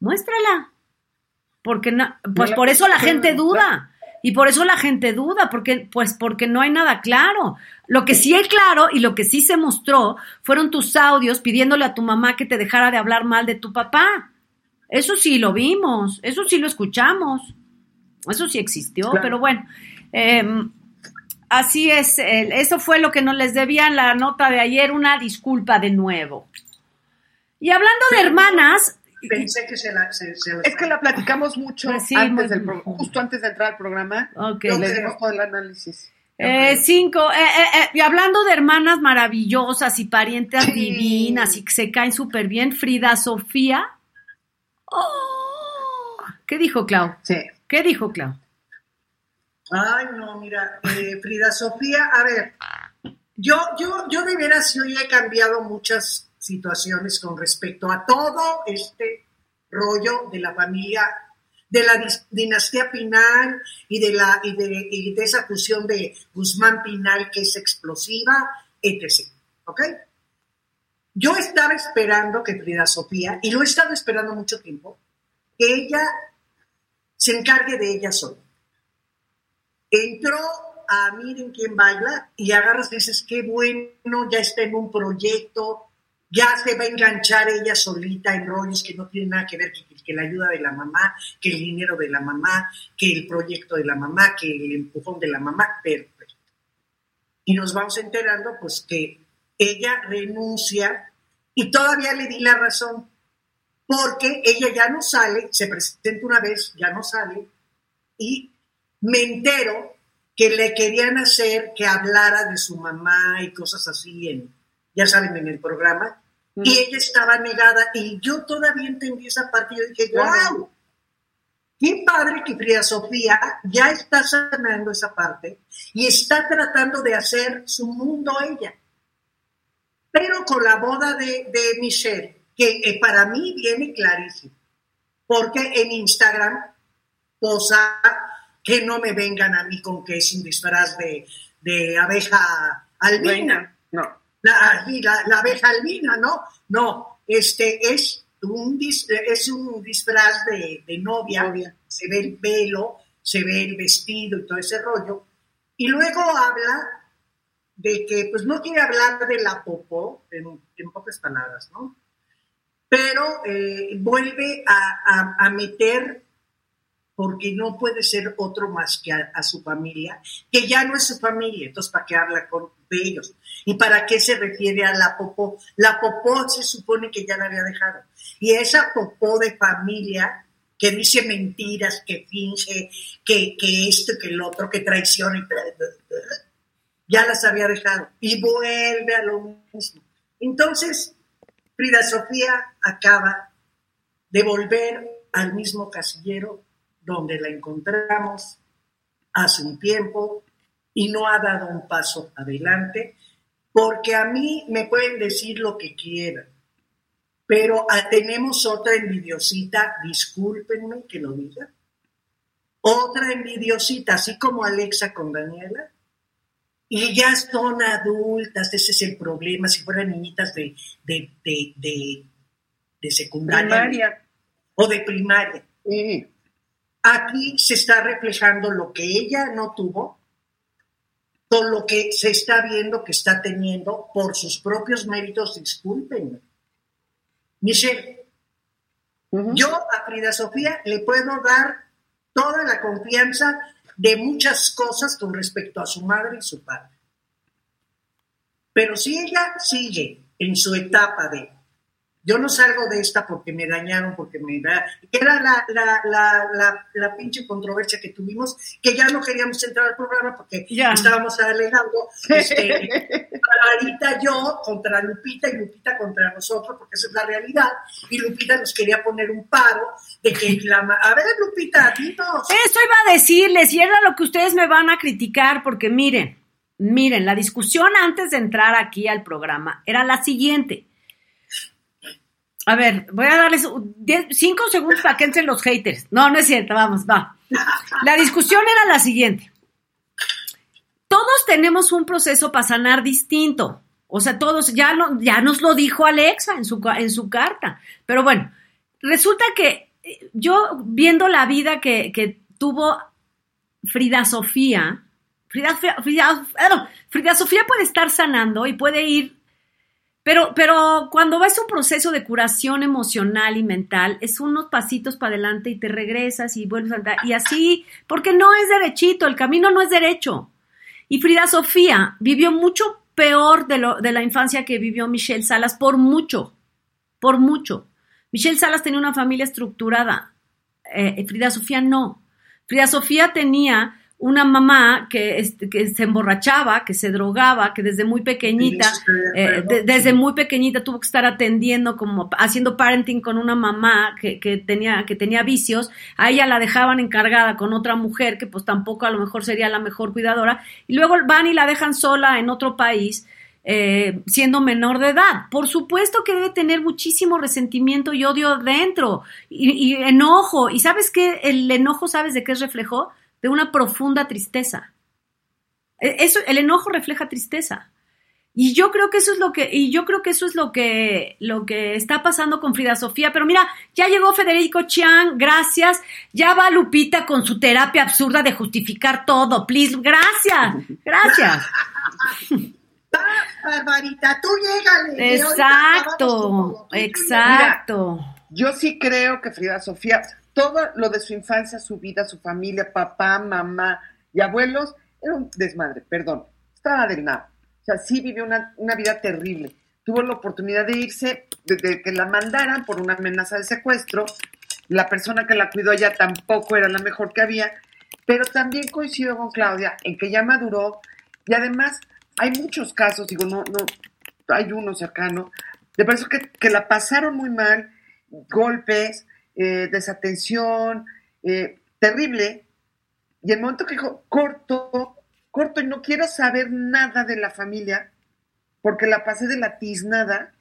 muéstrala. Porque no, pues por eso la gente duda. Y por eso la gente duda, porque, pues porque no hay nada claro. Lo que sí hay claro y lo que sí se mostró fueron tus audios pidiéndole a tu mamá que te dejara de hablar mal de tu papá. Eso sí lo vimos, eso sí lo escuchamos, eso sí existió, pero bueno, em, así es, eso fue lo que nos les debía en la nota de ayer, una disculpa de nuevo. Y hablando de hermanas, pensé que se la... es que la platicamos mucho pues antes del justo antes de entrar al programa. Ok. Todo el análisis. Eh, cinco, eh, eh, y hablando de hermanas maravillosas y parientes divinas y que se caen súper bien, Frida Sofía. Oh, ¿Qué dijo Clau? Sí. ¿Qué dijo Clau? Ay, no, mira, Frida Sofía, a ver, yo, yo, yo de veras yo he cambiado muchas situaciones con respecto a todo este rollo de la familia, de la dinastía Pinal y de, la, y de, esa fusión de Guzmán Pinal que es explosiva, etc. ¿Ok? Yo estaba esperando que Frida Sofía, y lo he estado esperando mucho tiempo, que ella se encargue de ella sola. Entró a Miren quién baila y agarras dices, qué bueno, ya está en un proyecto, ya se va a enganchar ella solita en rollos que no tienen nada que ver que, la ayuda de la mamá, que el dinero de la mamá, que el proyecto de la mamá, que el empujón de la mamá, perfecto. Y nos vamos enterando pues que ella renuncia y todavía le di la razón, porque ella ya no sale, se presenta una vez, ya no sale, y me entero que le querían hacer que hablara de su mamá y cosas así, ya saben, en el programa. Y ella estaba negada y yo todavía entendí esa parte. Yo dije, wow, qué padre que Frida Sofía ya está sanando esa parte y está tratando de hacer su mundo ella. Pero con la boda de, de Michelle, que eh, para mí viene clarísimo, porque en Instagram posa que no me vengan a mí con que es un disfraz de, de abeja albina. No. La, la, la, abeja albina, ¿no? No, este es un, es un disfraz de, de novia. Novia. se ve el pelo, se ve el vestido y todo ese rollo. Y luego habla de que, pues no quiere hablar de la popó, en, en pocas palabras, ¿no? Pero eh, vuelve a, a, a meter porque no puede ser otro más que a, a, su familia, que ya no es su familia, entonces ¿para qué habla con, de ellos? ¿Y para qué se refiere a la popó? La popó se supone que ya la había dejado. Y esa popó de familia que dice mentiras, que finge, que, que esto, que el otro, que traiciona, ya las había dejado. Y vuelve a lo mismo. Entonces, Frida Sofía acaba de volver al mismo casillero donde la encontramos hace un tiempo y no ha dado un paso adelante, porque a mí me pueden decir lo que quieran, pero tenemos otra envidiosita, discúlpenme que lo diga, otra envidiosita, así como Alexa con Daniela, y ya son adultas, ese es el problema, si fueran niñitas de, de, de, de, de secundaria Primaria. o de primaria. Sí. Aquí se está reflejando lo que ella no tuvo con lo que se está viendo que está teniendo por sus propios méritos, discúlpenme. Michelle, yo a Frida Sofía le puedo dar toda la confianza de muchas cosas con respecto a su madre y su padre. Pero si ella sigue en su etapa de yo no salgo de esta porque me dañaron, porque me da. que Era la, la, la, la, la pinche controversia que tuvimos, que ya no queríamos entrar al programa porque Ya. estábamos alegando. Este, yo contra Lupita y Lupita contra nosotros, porque esa es la realidad. Y Lupita nos quería poner un paro de que la. A ver, Lupita, dinos. Eso iba a decirles, y era lo que ustedes me van a criticar, porque miren, miren, la discusión antes de entrar aquí al programa era la siguiente. A ver, voy a darles cinco segundos para que entren los haters. No, no es cierto, vamos, va. La discusión era la siguiente. Todos tenemos un proceso para sanar distinto. O sea, todos, ya, lo- ya nos lo dijo Alexa en su, en su carta. Pero bueno, resulta que eh, yo viendo la vida que, que tuvo Frida Sofía, Frida, Frida, Frida, Frida Sofía puede estar sanando y puede ir, pero, pero cuando vas a un proceso de curación emocional y mental, es unos pasitos para adelante y te regresas y vuelves a andar, y así, porque no es derechito, el camino no es derecho. Y Frida Sofía vivió mucho peor de, lo, de la infancia que vivió Michelle Salas, por mucho, por mucho. Michelle Salas tenía una familia estructurada, eh, Frida Sofía no. Frida Sofía tenía una mamá que, este, que se emborrachaba, que se drogaba, que desde muy pequeñita, eh, de- desde muy pequeñita tuvo que estar atendiendo, como haciendo parenting con una mamá que, que tenía, que tenía vicios. A ella la dejaban encargada con otra mujer que pues tampoco a lo mejor sería la mejor cuidadora. Y luego van y la dejan sola en otro país. eh, siendo menor de edad. Por supuesto que debe tener muchísimo resentimiento y odio dentro y, y enojo. ¿Y sabes qué? El enojo, ¿sabes de qué es reflejo? De una profunda tristeza. E- Eso, el enojo refleja tristeza. Y yo creo que eso es lo que, y yo creo que eso es lo que, lo que está pasando con Frida Sofía. Pero mira, ya llegó Federico Chiang, gracias. Ya va Lupita con su terapia absurda de justificar todo, please. Gracias, gracias. Barbarita, tú llégale. Exacto, exacto. Yo sí creo que Frida Sofía, todo lo de su infancia, su vida, su familia, papá, mamá y abuelos, era un desmadre, perdón, estaba del nada. O sea, sí vivió una, una vida terrible. Tuvo la oportunidad de irse, de, de que la mandaran por una amenaza de secuestro. La persona que la cuidó ella tampoco era la mejor que había. Pero también coincido con Claudia en que ya maduró y además hay muchos casos, digo, no, no, hay uno cercano, de personas que, que la pasaron muy mal, golpes, eh, desatención, eh, terrible, y el momento que dijo, corto, corto, y no quiero saber nada de la familia, porque la pasé de la tiznada,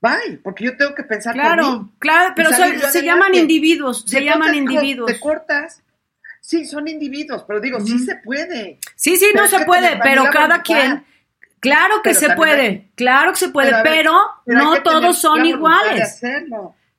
bye, porque yo tengo que pensar Claro, por mí. claro, pero se llaman individuos, se llaman individuos. Te cortas. Sí, son individuos, pero digo, sí Ujú. se puede. Sí, sí, Pero no se puede, pero cada quien, claro que Pero se puede, hay- claro que se puede, ver, pero, no todos son iguales.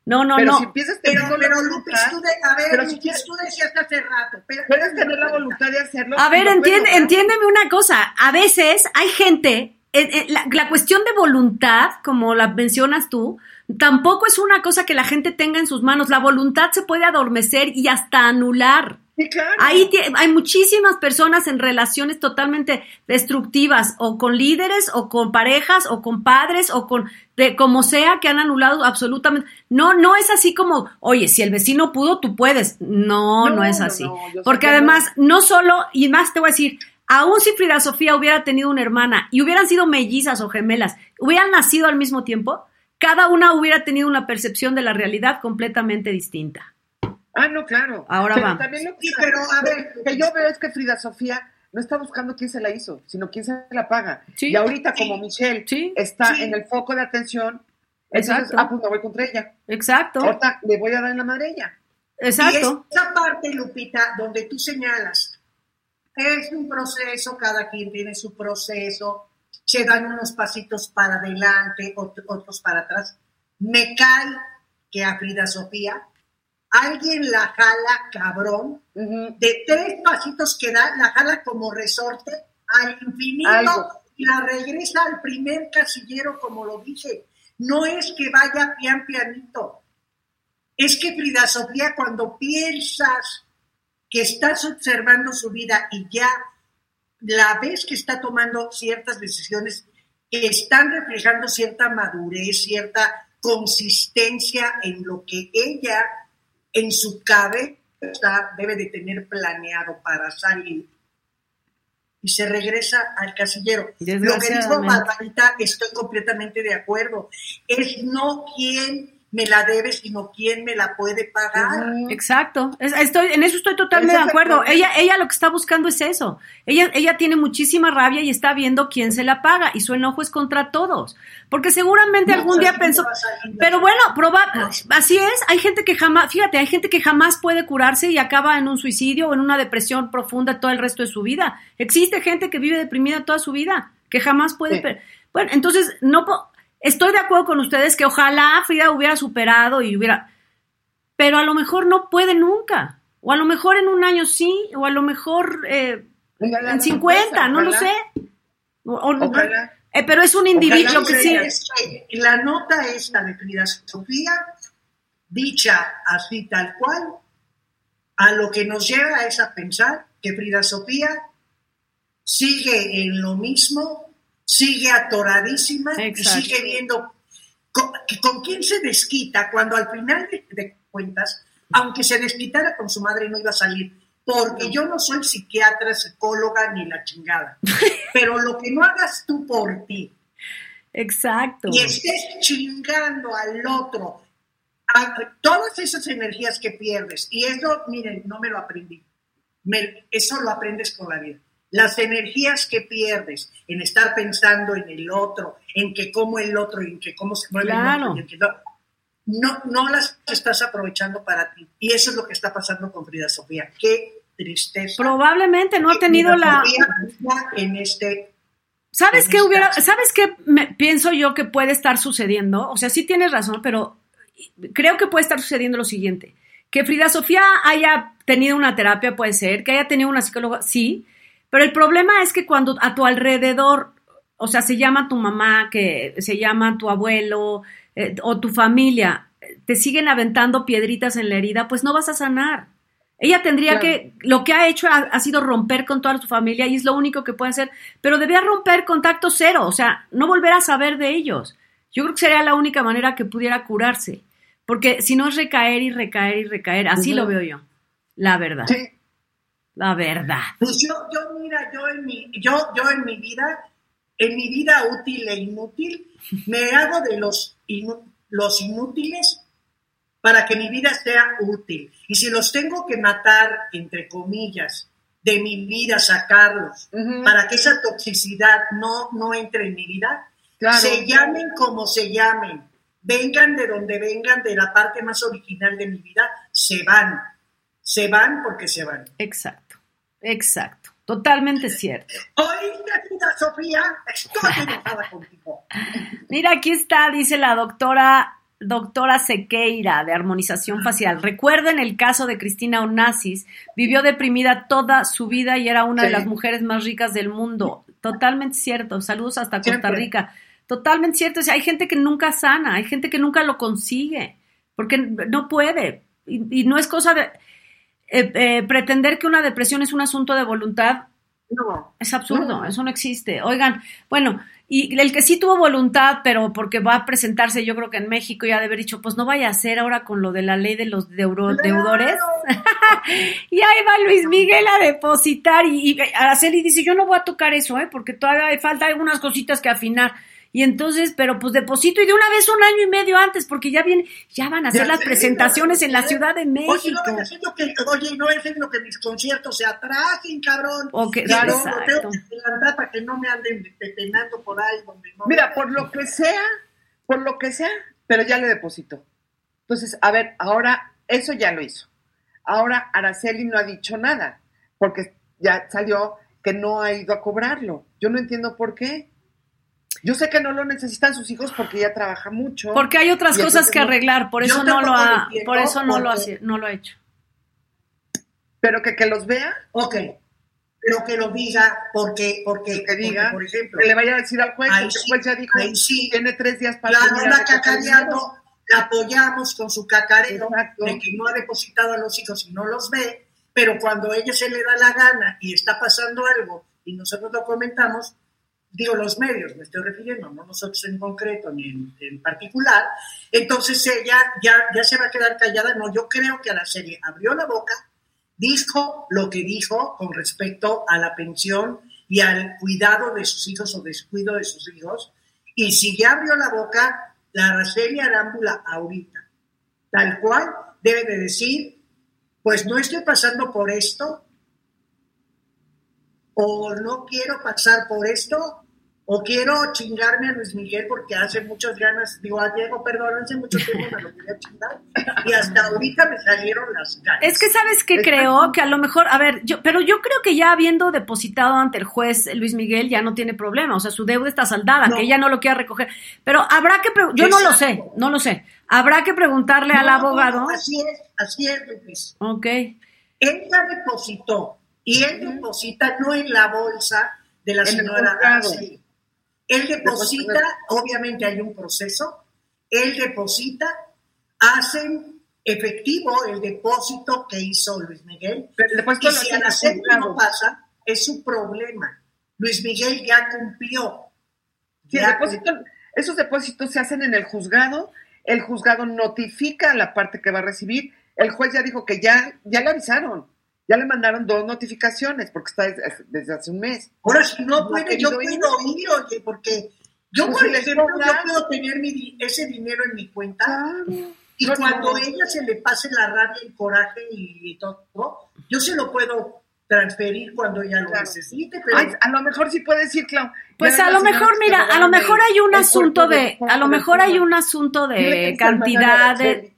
No, no, pero no. si empiezas Pero, teniendo la pero voluntad, Lupis, tú, de, a ver, pero si quieres- tú decías hace rato. pero- puedes tener la voluntad de hacerlo. A ver, entiende, entiéndeme una cosa. A veces hay gente, eh, eh, la, la cuestión de voluntad, como la mencionas tú, tampoco es una cosa que la gente tenga en sus manos. La voluntad se puede adormecer y hasta anular. Sí, claro. Ahí hay muchísimas personas en relaciones totalmente destructivas, o con líderes, o con parejas, o con padres, o con de como sea que han anulado absolutamente. No, no es así como, oye, si el vecino pudo, tú puedes. No, no, No, es así. no, Porque que además, no solo, y más te voy a decir, aún si Frida Sofía hubiera tenido una hermana y hubieran sido mellizas o gemelas, hubieran nacido al mismo tiempo, cada una hubiera tenido una percepción de la realidad completamente distinta. Ah, no, claro. Ahora pero vamos. También lo que, Sí, pero, a ver, lo que yo veo es que Frida Sofía no está buscando quién se la hizo, sino quién se la paga. Sí. Y ahorita, Sí. como Michelle Sí. está en el foco de atención, entonces, Exacto. ah, pues me voy contra ella. Exacto, Ahorita le voy a dar en la madre ella. exacto. Y esa parte, Lupita, donde tú señalas, es un proceso, cada quien tiene su proceso, se dan unos pasitos para adelante, ot- otros para atrás. Me cae que a Frida Sofía alguien la jala cabrón, de tres pasitos que da, la jala como resorte al infinito Algo. y la regresa al primer casillero, como lo dije. No es que vaya pian pianito. Es que Frida Sofía, cuando piensas que estás observando su vida y ya la ves que está tomando ciertas decisiones que están reflejando cierta madurez, cierta consistencia en lo que ella en su cabeza debe de tener planeado para salir y se regresa al casillero. Lo que dijo. Barbarita, estoy completamente de acuerdo. Es no quién me la debe, sino quién me la puede pagar. Exacto, Es- estoy, en eso estoy totalmente de acuerdo. Ella, ella lo que está buscando es eso. Ella, ella tiene muchísima rabia y está viendo quién se la paga y su enojo es contra todos. Porque seguramente No, algún sea, día pensó, pero bueno, proba- así es. Hay gente que jamás, fíjate, hay gente que jamás puede curarse y acaba en un suicidio o en una depresión profunda todo el resto de su vida. Existe gente que vive deprimida toda su vida, que jamás puede. Sí. Bueno, entonces no estoy de acuerdo con ustedes que ojalá Frida hubiera superado y hubiera, pero a lo mejor no puede nunca. O a lo mejor en un año sí, o a lo mejor eh, en 50, no lo sé. O- o- Ojalá. eh, pero es un individuo que sí. que la nota esta de Frida Sofía, dicha así tal cual, a lo que nos lleva es a pensar que Frida Sofía sigue en lo mismo, sigue atoradísima Exacto. y sigue viendo con, quién se desquita cuando al final de, de cuentas, aunque se desquitara con su madre, no iba a salir. Porque yo no soy psiquiatra, psicóloga ni la chingada. Pero lo que no hagas tú por ti, Exacto. y estés chingando al otro, a- todas esas energías que pierdes, y eso, miren, no me lo aprendí, Me- eso lo aprendes con la vida. Las energías que pierdes en estar pensando en el otro, en que cómo el otro, en que cómo se mueve Claro. el otro, no, no, las estás aprovechando para ti. Y eso es lo que está pasando con Frida Sofía. Qué tristeza. Probablemente no ha que tenido la, en este ¿Sabes qué hubiera, sabes qué me- pienso yo que puede estar sucediendo? O sea, sí tienes razón, pero creo que puede estar sucediendo lo siguiente. Que Frida Sofía haya tenido una terapia, puede ser, que haya tenido una psicóloga, sí, pero el problema es que cuando a tu alrededor, o sea, se llama tu mamá, que se llama tu abuelo eh, o tu familia, te siguen aventando piedritas en la herida, pues no vas a sanar. Ella tendría Claro. que, lo que ha hecho ha, ha sido romper con toda su familia y es lo único que puede hacer, pero debía romper contacto cero, o sea, no volver a saber de ellos. Yo creo que sería la única manera que pudiera curarse, porque si no es recaer y recaer y recaer, así lo veo yo, la verdad. Sí. La verdad. Pues yo, yo mira, yo en mi, yo, yo en mi vida, en mi vida útil e inútil, me hago de los, los inútiles para que mi vida sea útil. Y si los tengo que matar, entre comillas, de mi vida, sacarlos, para que esa toxicidad no, no entre en mi vida, se llamen como se llamen, vengan de donde vengan, de la parte más original de mi vida, se van. Se van porque se van. Exacto, exacto. Totalmente cierto. Oye, Sofía, estoy enojada contigo. Mira, aquí está, dice la doctora doctora Sequeira de armonización facial. Recuerden el caso de Cristina Onassis. Vivió deprimida toda su vida y era una de las mujeres más ricas del mundo. Totalmente cierto. Saludos hasta Costa Rica. Totalmente cierto. hay gente que nunca sana, hay gente que nunca lo consigue, porque no puede. Y, no es cosa de eh, eh, pretender que una depresión es un asunto de voluntad. No. Es absurdo, eso no existe. Oigan, bueno, y el que sí tuvo voluntad, pero porque va a presentarse, yo creo que en México ya de haber dicho, pues no vaya a ser ahora con lo de la ley de los deudores. y ahí va Luis Miguel a depositar y, y Araceli dice, yo no voy a tocar eso, ¿eh? porque todavía falta algunas cositas que afinar. Y entonces, pero pues deposito y de una vez un año y medio antes, porque ya viene, ya van a hacer las presentaciones en la Ciudad de México. Oye, no haciendo que, oye, no es haciendo que mis conciertos se atrajen, cabrón. Okay, claro, tengo que para que no me anden detenando por ahí donde no Mira, por lo que sea, por lo que sea, pero ya le deposito. Entonces, a ver, ahora eso ya lo hizo. Ahora Araceli no ha dicho nada, porque ya salió que no ha ido a cobrarlo. Yo no entiendo por qué. Yo sé que no lo necesitan sus hijos porque ella trabaja mucho. Porque hay otras cosas que arreglar, por eso no lo ha, por eso no lo ha, no lo ha hecho. Pero que, que los vea. Ok, pero que lo diga porque, porque, que diga, por ejemplo, que le vaya a decir al juez, el juez ya dijo, sí, tiene tres días para... La anda cacareando, la apoyamos con su cacareo de que no ha depositado a los hijos y no los ve, pero cuando a ella se le da la gana y está pasando algo y nosotros lo comentamos, digo los medios, me estoy refiriendo, no nosotros en concreto ni en, particular, entonces ella ya, ya se va a quedar callada. No, yo creo que a la serie abrió la boca, dijo lo que dijo con respecto a la pensión y al cuidado de sus hijos o descuido de sus hijos, y si ya abrió la boca, la Araceli Arámbula ahorita, tal cual, debe de decir, pues no estoy pasando por esto, o no quiero pasar por esto, o quiero chingarme a Luis Miguel porque hace muchas ganas, digo a Diego, perdón, hace mucho tiempo me lo quería chingar y hasta ahorita me salieron las ganas. Es que sabes que creo que a lo mejor, a ver, yo, pero yo creo que ya habiendo depositado ante el juez Luis Miguel ya no tiene problema, o sea, su deuda está saldada, que ella no lo quiera recoger, pero habrá que, yo no lo sé, no lo sé, habrá que preguntarle al abogado. así es, así es, Luis. Ok. Él ya depositó y él deposita no en la bolsa de la señora él deposita, obviamente hay un proceso, él deposita, hacen efectivo el depósito que hizo Luis Miguel. y si a la no pasa, es su problema. Luis Miguel ya cumplió. esos depósitos se hacen en el juzgado, el juzgado notifica la parte que va a recibir, el juez ya dijo que ya, ya le avisaron ya le mandaron dos notificaciones porque está desde, hace un mes. Ahora, si no puede, yo puedo ir, oye, porque yo, pues por ejemplo, yo puedo tener ese dinero en mi cuenta y cuando a ella se le pase la rabia, el coraje y, todo, yo se lo puedo transferir cuando ella lo necesite. Pero... a lo mejor sí puede decir, Clau. Pues a lo mejor, mira, a lo mejor hay un asunto de, a lo mejor hay un asunto de cantidad de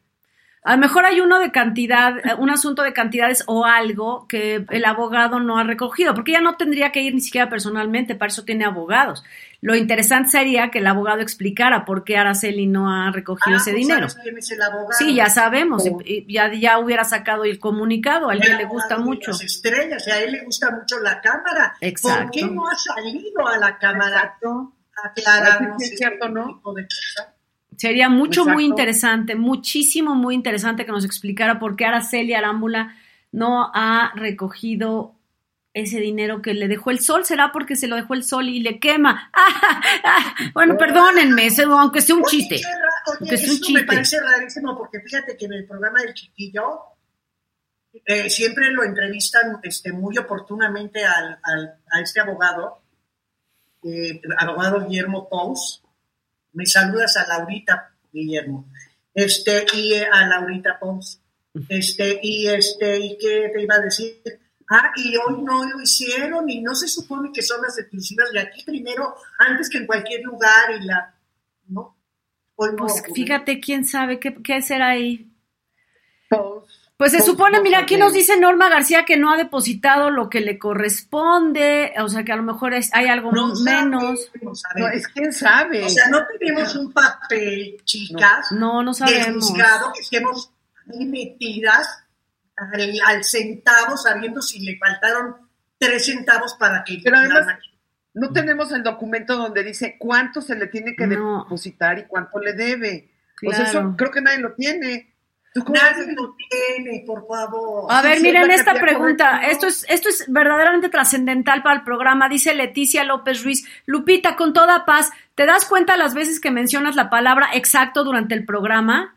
a lo mejor hay uno de cantidad, eh, un asunto de cantidades o algo que el abogado no ha recogido, porque ya no tendría que ir ni siquiera personalmente, para eso tiene abogados. Lo interesante sería que el abogado explicara por qué Araceli no ha recogido ah, ese pues, dinero. Sí, ya sabemos, ya, ya hubiera sacado el comunicado, a él le gusta mucho. Las estrellas, a él le gusta mucho la cámara. Exacto. ¿Por qué no ha salido a la cámara? Aclararnos es cierto, ¿no? tipo de Sería mucho, muy interesante, muchísimo, muy interesante que nos explicara por qué Araceli Arámbula no ha recogido ese dinero que le dejó el sol. ¿Será porque se lo dejó el sol y le quema? bueno, perdónenme, aunque sea un chiste. Oye, eso me parece rarísimo porque fíjate que en el programa del chiquillo eh, siempre lo entrevistan este, muy oportunamente al, al- a este abogado, eh, abogado Guillermo Pous. Me saludas a Laurita, Guillermo. Este, y eh, a Laurita Pous. Este, y este, ¿y qué te iba a decir? Ah, y hoy no lo hicieron y no se supone que son las exclusivas de aquí primero, antes que en cualquier lugar y la, ¿no? Hoy no Pues fíjate, quién sabe qué, qué será ahí. Pues se supone, mira, aquí nos dice Norma García que no ha depositado lo que le corresponde, o sea que a lo mejor es- hay algo No menos. sabemos, No, es quién sabe. O sea, no tenemos un papel, chicas, No, no de sabemos. que estemos ahí metidas al, al centavo, sabiendo si le faltaron tres centavos para que Pero además- No tenemos el documento donde dice cuánto se le tiene que No. depositar y cuánto le debe. O sea, Claro. eso creo que nadie lo tiene. ¿Tú cómo vas a- nadie lo tiene, por favor. A ver, miren esta pregunta. Esto es, esto es verdaderamente trascendental para el programa. Dice Leticia López Ruiz. Lupita, con toda paz, ¿te das cuenta las veces que mencionas la palabra exacto durante el programa?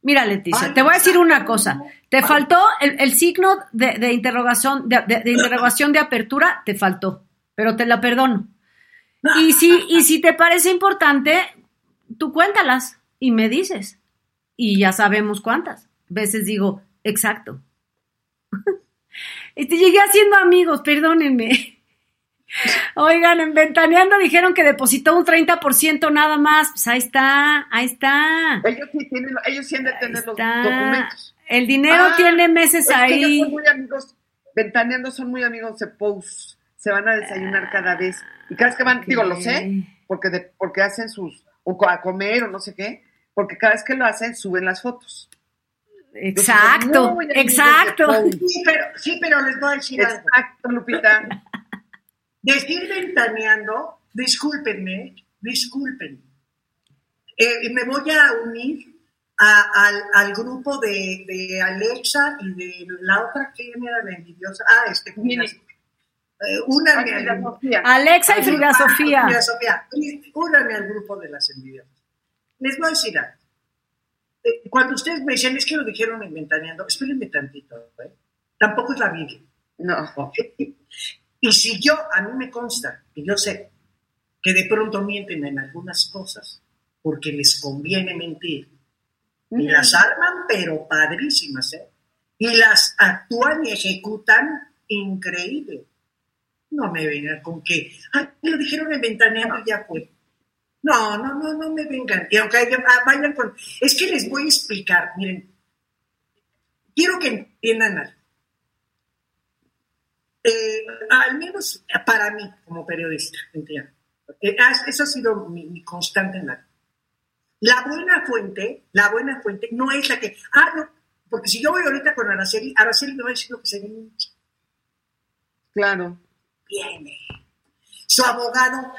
Mira, Leticia, Ay, te voy a decir una cosa. Te faltó el, el signo de, de interrogación, de, de- de interrogación de apertura, te faltó, pero te la perdono. Y si, y si te parece importante, tú cuéntalas y me dices. Y ya sabemos cuántas. Veces digo, exacto. Este, llegué haciendo amigos, perdónenme. Oigan, en Ventaneando dijeron que depositó un 30% nada más. Pues ahí está, ahí está. Ellos sí, tienen, ellos sí han de Ahí tener los está. documentos. El dinero Ah, tiene meses Es que ellos ahí. son muy amigos, ventaneando son muy amigos de Pous. Se van a desayunar cada vez. Y cada vez que van, digo, lo sé, porque, de- porque hacen sus, o a comer o no sé qué, porque cada vez que lo hacen suben las fotos. Exacto, exacto. Sí, pero, sí, pero les voy a decir algo. Exacto, Lupita. Decir ventaneando, discúlpenme, discúlpenme. Eh, me voy a unir a- al, al grupo de, de Alexa y de la otra que era la envidiosa. Ah, este, eh, únanme Ay, al. Alexa y Frida ah, Sofía. Frida Sofía, únanme al grupo de las envidiosas. Les voy a decir algo. Eh, Cuando ustedes me dicen, es que lo dijeron en Ventaneando, espérenme tantito, ¿eh? Tampoco es la Biblia. No. Y si yo, a mí me consta, y yo sé, que de pronto mienten en algunas cosas, porque les conviene mentir, y las arman, pero padrísimas, ¿eh? Y las actúan y ejecutan increíble. No me vengan con que, ay, lo dijeron en ventaneando y ya fue. No, no, no, no me vengan. Y aunque ah, vayan con... Es que les voy a explicar, miren, quiero que entiendan algo. Eh, al menos para mí, como periodista, entiendo. Eh, eso ha sido mi, mi constante en la la buena fuente, la buena fuente no es la que, ah, no, porque si yo voy ahorita con Araceli, Araceli me va a decir lo que se viene. Claro. Viene. Su abogado,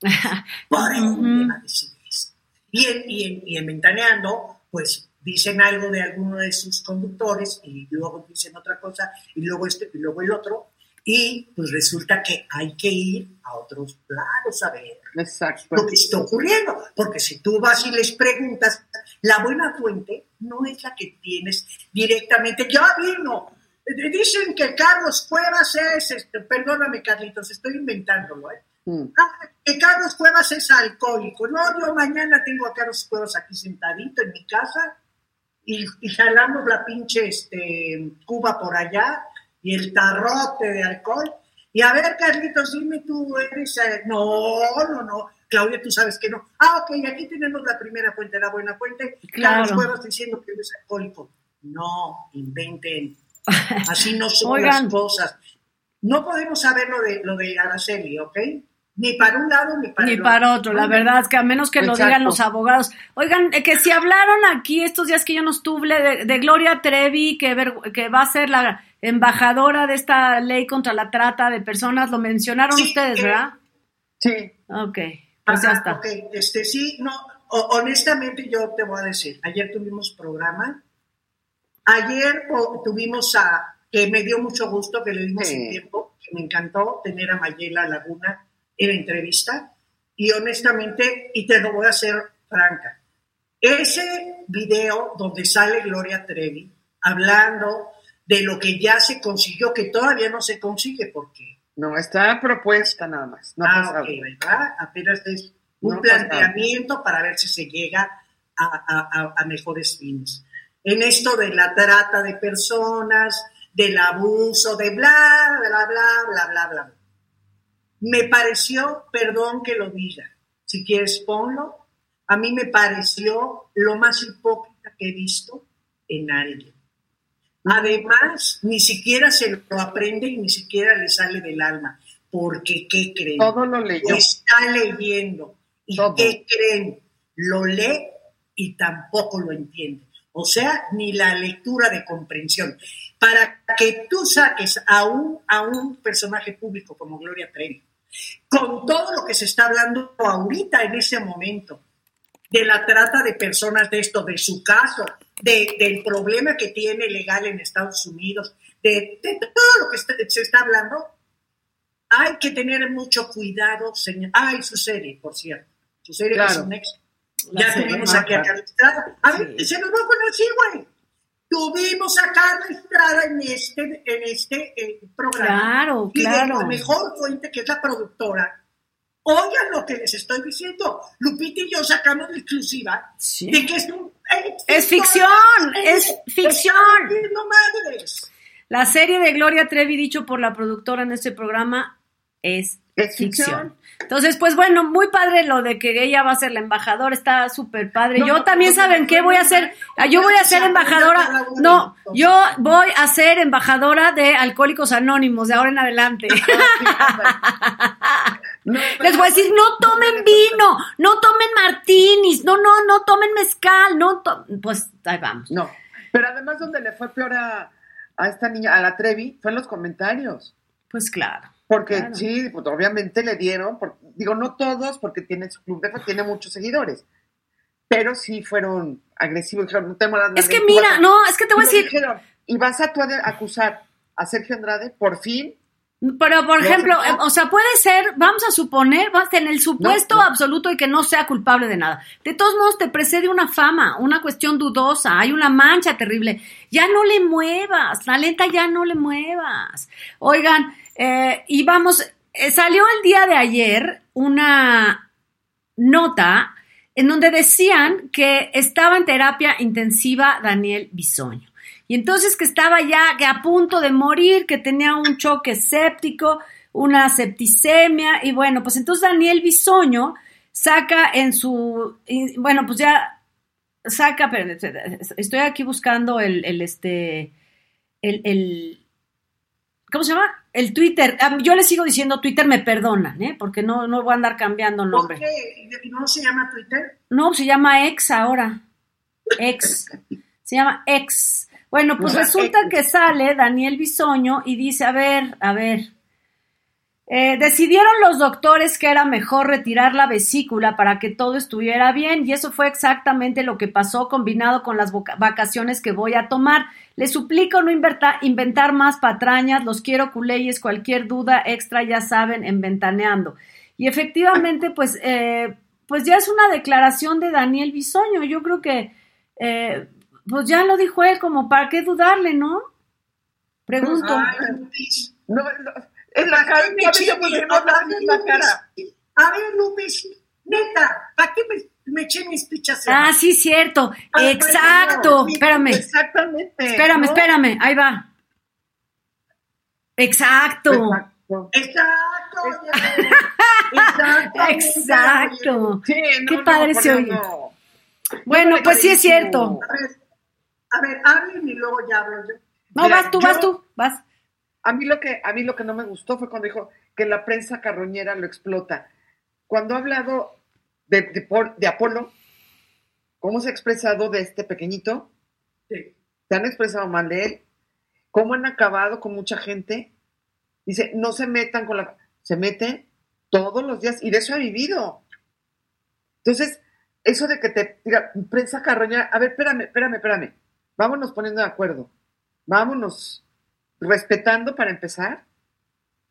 por decir eso. Y en, y, en, y en Ventaneando, pues dicen algo de alguno de sus conductores y luego dicen otra cosa y luego este y luego el otro. Y pues resulta que hay que ir a otros lados a ver Exacto. lo que está ocurriendo. Porque si tú vas y les preguntas, la buena fuente no es la que tienes directamente. Ya vino. Dicen que Carlos Cuevas es, este, perdóname Carlitos, estoy inventándolo, ¿eh? Mm. Ah, que Carlos Cuevas es alcohólico. No, yo mañana tengo a Carlos Cuevas aquí sentadito en mi casa y, y jalamos la pinche este, cuba por allá y el tarrote de alcohol. Y a ver, Carlitos, dime tú, eres... eh, No, no, no. Claudia, tú sabes que no. Ah, ok, aquí tenemos la primera fuente, la buena fuente. Claro. Carlos Cuevas diciendo que eres alcohólico. No, inventen. Así no son Oigan. las cosas. No podemos saber lo de, lo de Araceli, ¿ok? Ni para un lado ni para Ni el para otro, la verdad es que a menos que lo digan los abogados. Oigan, eh, que si hablaron aquí estos días que yo no estuve de, de Gloria Trevi, que, ver- que va a ser la embajadora de esta ley contra la trata de personas, lo mencionaron Sí, ustedes, eh, ¿verdad? Sí. Ok, pues ya Ajá, está. Ok, este sí, no, o- honestamente yo te voy a decir, ayer tuvimos programa, ayer o- tuvimos a, que me dio mucho gusto, que le dimos Sí. un tiempo, que me encantó tener a Mayela Laguna en entrevista, y honestamente, y te lo voy a hacer franca, ese video donde sale Gloria Trevi hablando de lo que ya se consiguió, que todavía no se consigue, porque... No, está propuesta nada más. No ah, pasado. ok, ¿verdad? Apenas es un No planteamiento para ver si se llega a, a- a- a mejores fines. En esto de la trata de personas, del abuso, de bla, bla, bla, bla, bla, bla. Me pareció, perdón que lo diga, si quieres ponlo, a mí me pareció lo más hipócrita que he visto en alguien. Además, ni siquiera se lo aprende y ni siquiera le sale del alma. Porque, ¿qué creen? Todo lo leyó. Está leyendo. ¿Y Todo. qué creen? Lo lee y tampoco lo entiende. O sea, ni la lectura de comprensión. Para que tú saques a un, a un personaje público como Gloria Trevi, con todo lo que se está hablando ahorita en ese momento, de la trata de personas de esto, de su caso, de- del problema que tiene legal en Estados Unidos, de, de todo lo que está- se está hablando, hay que tener mucho cuidado, señor. Ay, su serie, por cierto. Su serie Claro. es un éxito. Ya tenemos aquí a Estrada. A ver, Sí. se nos va a así, güey. Tuvimos a Carla Estrada en este, en este eh, programa. Claro, Y claro. la mejor fuente, que es la productora. Oigan lo que les estoy diciendo. Lupita y yo sacamos la exclusiva Sí. de que es un... Es ficción, es ficción. Madres. La serie de Gloria Trevi, dicho por la productora en este programa, es, Es ficción. Entonces, pues bueno, muy padre lo de que ella va a ser la embajadora, está súper padre. No, yo no, también, no, ¿saben qué? Voy a ser, no, yo voy a ser embajadora, no, yo voy a ser embajadora de Alcohólicos Anónimos de ahora en adelante. No, Les voy a decir, no tomen vino, no tomen martinis, no, no, no tomen mezcal, no, to- pues ahí vamos. No, pero además donde le fue peor a, a esta niña, a la Trevi, fue en los comentarios. Pues claro. Porque Claro. sí, pues obviamente le dieron, por- digo, no todos, porque tiene su club de tiene muchos seguidores, pero sí fueron agresivos. Dijeron, no tengo Es que mira, a- no, es que te voy a y decir, dijeron, y vas a tú a acusar a Sergio Andrade, por fin, Pero, por ¿Lo ejemplo, o sea, puede ser, vamos a suponer, en el supuesto No, no. absoluto de que no sea culpable de nada. De todos modos, te precede una fama, una cuestión dudosa, hay una mancha terrible. Ya no le muevas, la lenta ya no le muevas. Oigan, eh, y vamos, eh, salió el día de ayer una nota en donde decían que estaba en terapia intensiva Daniel Bisoño. Y entonces que estaba ya que a punto de morir, que tenía un choque séptico, una septicemia, y bueno, pues entonces Daniel Bisoño saca en su, bueno, pues ya saca, pero estoy aquí buscando el, el este, el, el, ¿cómo se llama? El Twitter. Ah, Yo le sigo diciendo Twitter, me perdonan, ¿eh? Porque no, no voy a andar cambiando ¿Por nombre. qué? ¿No se llama Twitter? No, se llama ex ahora. Ex. Se llama ex. Bueno, pues resulta ex. que sale Daniel Bisoño y dice, a ver, a ver. Eh, decidieron los doctores que era mejor retirar la vesícula para que todo estuviera bien y eso fue exactamente lo que pasó combinado con las vacaciones que voy a tomar. Les suplico no inventar más patrañas, los quiero culeyes, cualquier duda extra ya saben en Ventaneando. Y efectivamente, pues, eh, pues ya es una declaración de Daniel Bisoño. Yo creo que, eh, pues ya lo dijo él, como para qué dudarle, ¿no? Pregunto. Lupis. no, no, en la cara, ¿Para qué me ponemos la a ver, misma Lupis, cara. A ver, Lupis, neta, ¿para qué me, me eché mis pichas? Ah, sí, cierto. Ay, Exacto. Espérame. Exactamente. Espérame, ¿no? espérame. Ahí va. Exacto. Exacto. Exacto. Exacto. Exacto. Sí, no, Qué no, padre se oye. no. Bueno, pues sí es cierto. A ver, a ver, hablen y luego ya hablo yo. No, Mira, vas tú, yo- vas tú, vas. A mí lo que a mí lo que no me gustó fue cuando dijo que la prensa carroñera lo explota. Cuando ha hablado de, de, Pol- de Apolo, cómo se ha expresado de este pequeñito, Sí. se han expresado mal de él, cómo han acabado con mucha gente. Dice, no se metan con la... Se mete todos los días y de eso ha vivido. Entonces, eso de que te diga, prensa carroñera, a ver, espérame, espérame, espérame. Vámonos poniendo de acuerdo. Vámonos respetando para empezar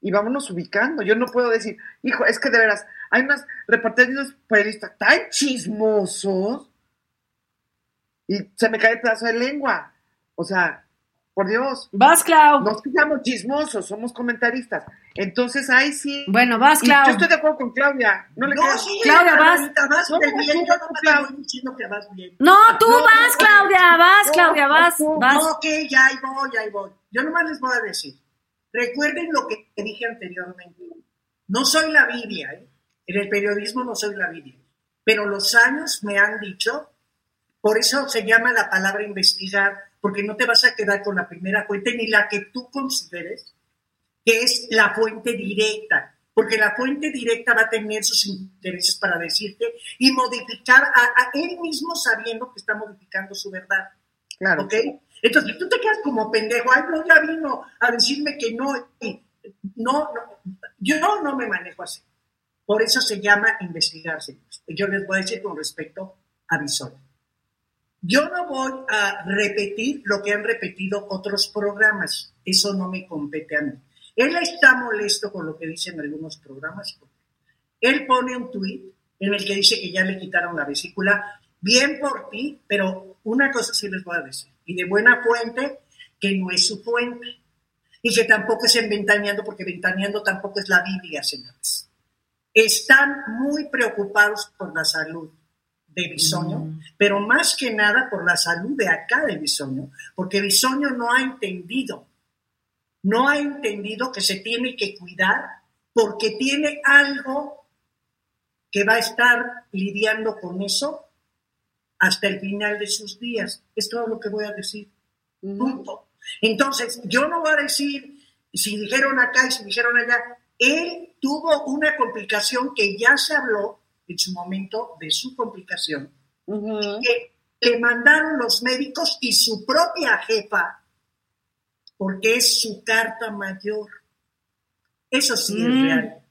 y vámonos ubicando. Yo no puedo decir, hijo, es que de veras, hay unos reporteros periodistas tan chismosos y se me cae el pedazo de lengua. O sea, por Dios. Vas, Clau. No somos chismosos, somos comentaristas. Entonces, ahí sí. Bueno, vas, Y Clau. Yo estoy de acuerdo con Claudia. No le No, creo. sí, Claudia, vas. No, muy bien. Yo tú, no te Clau. voy diciendo que vas bien. No, tú No, vas, no, Claudia, vas, no, Claudia, vas, no, vas. No, ok, ya ahí voy, ahí voy. Yo nomás les voy a decir. Recuerden lo que dije anteriormente. No soy la Biblia, ¿eh? En el periodismo no soy la Biblia. Pero los años me han dicho, por eso se llama la palabra investigar, porque no te vas a quedar con la primera fuente ni la que tú consideres que es la fuente directa, porque la fuente directa va a tener sus intereses para decirte y modificar a, a él mismo sabiendo que está modificando su verdad. Claro. ¿Ok? Entonces, tú te quedas como pendejo, ay, no, ya vino a decirme que no, y no, no, yo no me manejo así. Por eso se llama investigarse. Yo les voy a decir con respecto a Bisoño. Yo no voy a repetir lo que han repetido otros programas. Eso no me compete a mí. Él está molesto con lo que dicen algunos programas. Él pone un tuit en el que dice que ya le quitaron la vesícula. Bien por ti, pero una cosa sí les voy a decir. Y de buena fuente, que no es su fuente. Y que tampoco es en Ventaneando, porque Ventaneando tampoco es la Biblia, señores. Están muy preocupados por la salud de Bisoño, pero más que nada por la salud de acá de Bisoño, porque Bisoño no ha entendido, no ha entendido que se tiene que cuidar porque tiene algo que va a estar lidiando con eso hasta el final de sus días. Es todo lo que voy a decir. Punto. Entonces, yo no voy a decir si dijeron acá y si dijeron allá. Él tuvo una complicación que ya se habló en su momento de su complicación, que le mandaron los médicos y su propia jefa, porque es su carta mayor. Eso sí es Mm. real.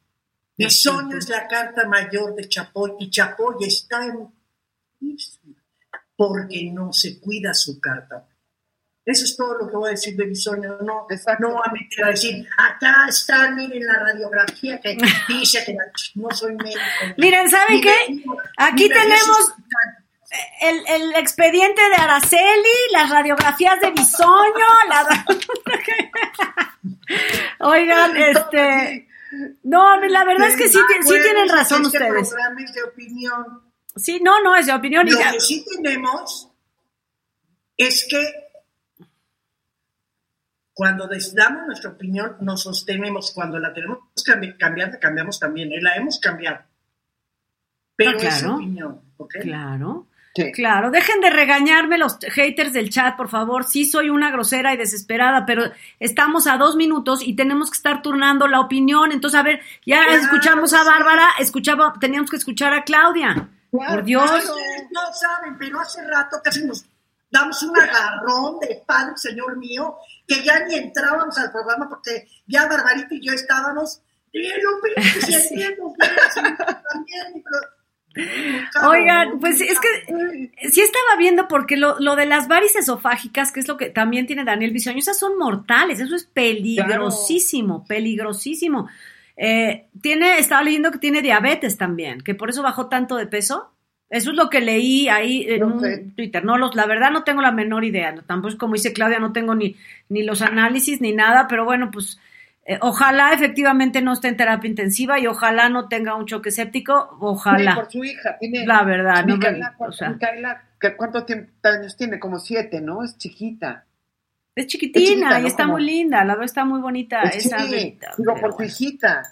Bisoño es la carta mayor de Chapoy y Chapoy está en porque no se cuida su carta. Eso es todo lo que voy a decir de Bisoño. No, Exacto. no voy a meter a decir, acá está, miren la radiografía que dice que no soy médico. Miren, ¿saben qué? Aquí tenemos el, el expediente de Araceli, las radiografías de Bisoño, la... Oigan, este... No, la verdad es que sí, Bueno, tienen razón este ustedes. programa es de opinión. Sí, no, no, es de opinión. y Lo ya- que sí tenemos es que cuando damos nuestra opinión, nos sostenemos. Cuando la tenemos que cambi- cambiar, la cambiamos también. ¿eh? La hemos cambiado. Pero Ah, es claro. opinión. ¿ok? Claro. Sí. Claro, dejen de regañarme los haters del chat, por favor. Sí, soy una grosera y desesperada, pero estamos a dos minutos y tenemos que estar turnando la opinión. Entonces, a ver, ya Claro, escuchamos a. Bárbara, escuchaba, teníamos que escuchar a Claudia. Claro, Por Dios. claro. No saben, pero hace rato casi nos damos un agarrón de padre, señor mío, que ya ni entrábamos al programa porque ya Barbarita y yo estábamos. "Eh, Oigan, pues es que sí estaba viendo porque lo, lo de las varices esofágicas, que es lo que también tiene Daniel Bisoño, esas son mortales, eso es peligrosísimo, peligrosísimo. Eh, tiene, estaba leyendo que tiene diabetes también, que por eso bajó tanto de peso. Eso es lo que leí ahí en un. Twitter. No, los, la verdad no tengo la menor idea. No, Tampoco como dice Claudia, no tengo ni, ni los análisis ni nada, pero bueno, pues eh, ojalá efectivamente no esté en terapia intensiva y ojalá no tenga un choque séptico. Ojalá. Sí, por su hija. Tiene, La verdad, no Micaela, o sea. Micaela, ¿qué- ¿cuántos tiemp- años tiene? Como siete, ¿no? Es chiquita. Es chiquitina Es chiquita, y ¿no? está Como- muy linda, la verdad está muy bonita Es esa sí, bebita, digo, pero por su bueno. hijita.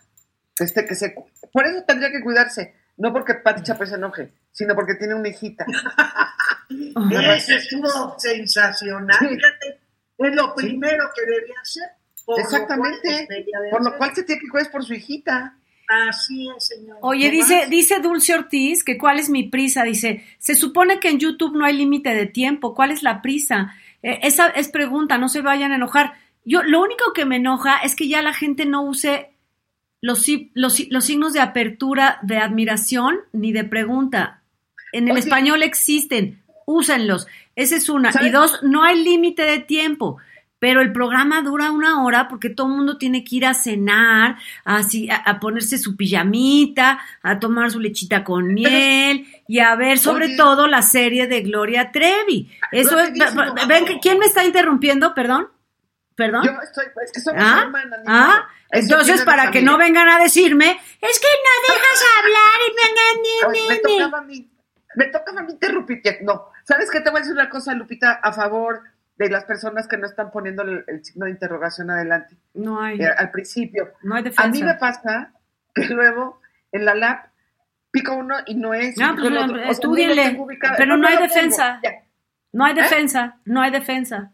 Este, que se, por eso tendría que cuidarse. No porque Pati Chapoy se enoje, sino porque tiene una hijita. Eso estuvo sensacional. Sí. Fíjate, es lo primero que debía hacer. por Exactamente. cual debería de Por lo cual se tiene que cuidar por su hijita. Así es, señor. Oye, dice, más. dice Dulce Ortiz que cuál es mi prisa. Dice, se supone que en YouTube no hay límite de tiempo. ¿Cuál es la prisa? Eh, esa es pregunta, no se vayan a enojar. Yo, lo único que me enoja es que ya la gente no use los, si- los, los signos de apertura, de admiración ni de pregunta. En el Oye. español existen, úsenlos. Esa es una. Y dos, no hay límite de tiempo. Pero el programa dura una hora porque todo el mundo tiene que ir a cenar, así, a, a ponerse su pijamita, a tomar su lechita con miel y a ver sobre Oye. todo la serie de Gloria Trevi. Eso es, ven, que- ¿quién me está interrumpiendo? Perdón. ¿Perdón? Yo estoy, es que somos ¿Ah? hermanas. ¿Ah? Entonces, para que no vengan a decirme, es que no dejas hablar y me, me, me me, me". tocaba a mí. Me tocaba a mí interrumpirte. No, ¿sabes qué? Te voy a decir una cosa, Lupita, a favor de las personas que no están poniendo el, el signo de interrogación adelante, No hay, eh, al principio. no hay A defensa. mí me pasa que luego en la lab pico uno y no es. No, pues, el otro. O sea, estúdienle, no lo tengo ubicado. pero no hay defensa. ya. No hay defensa, no hay defensa.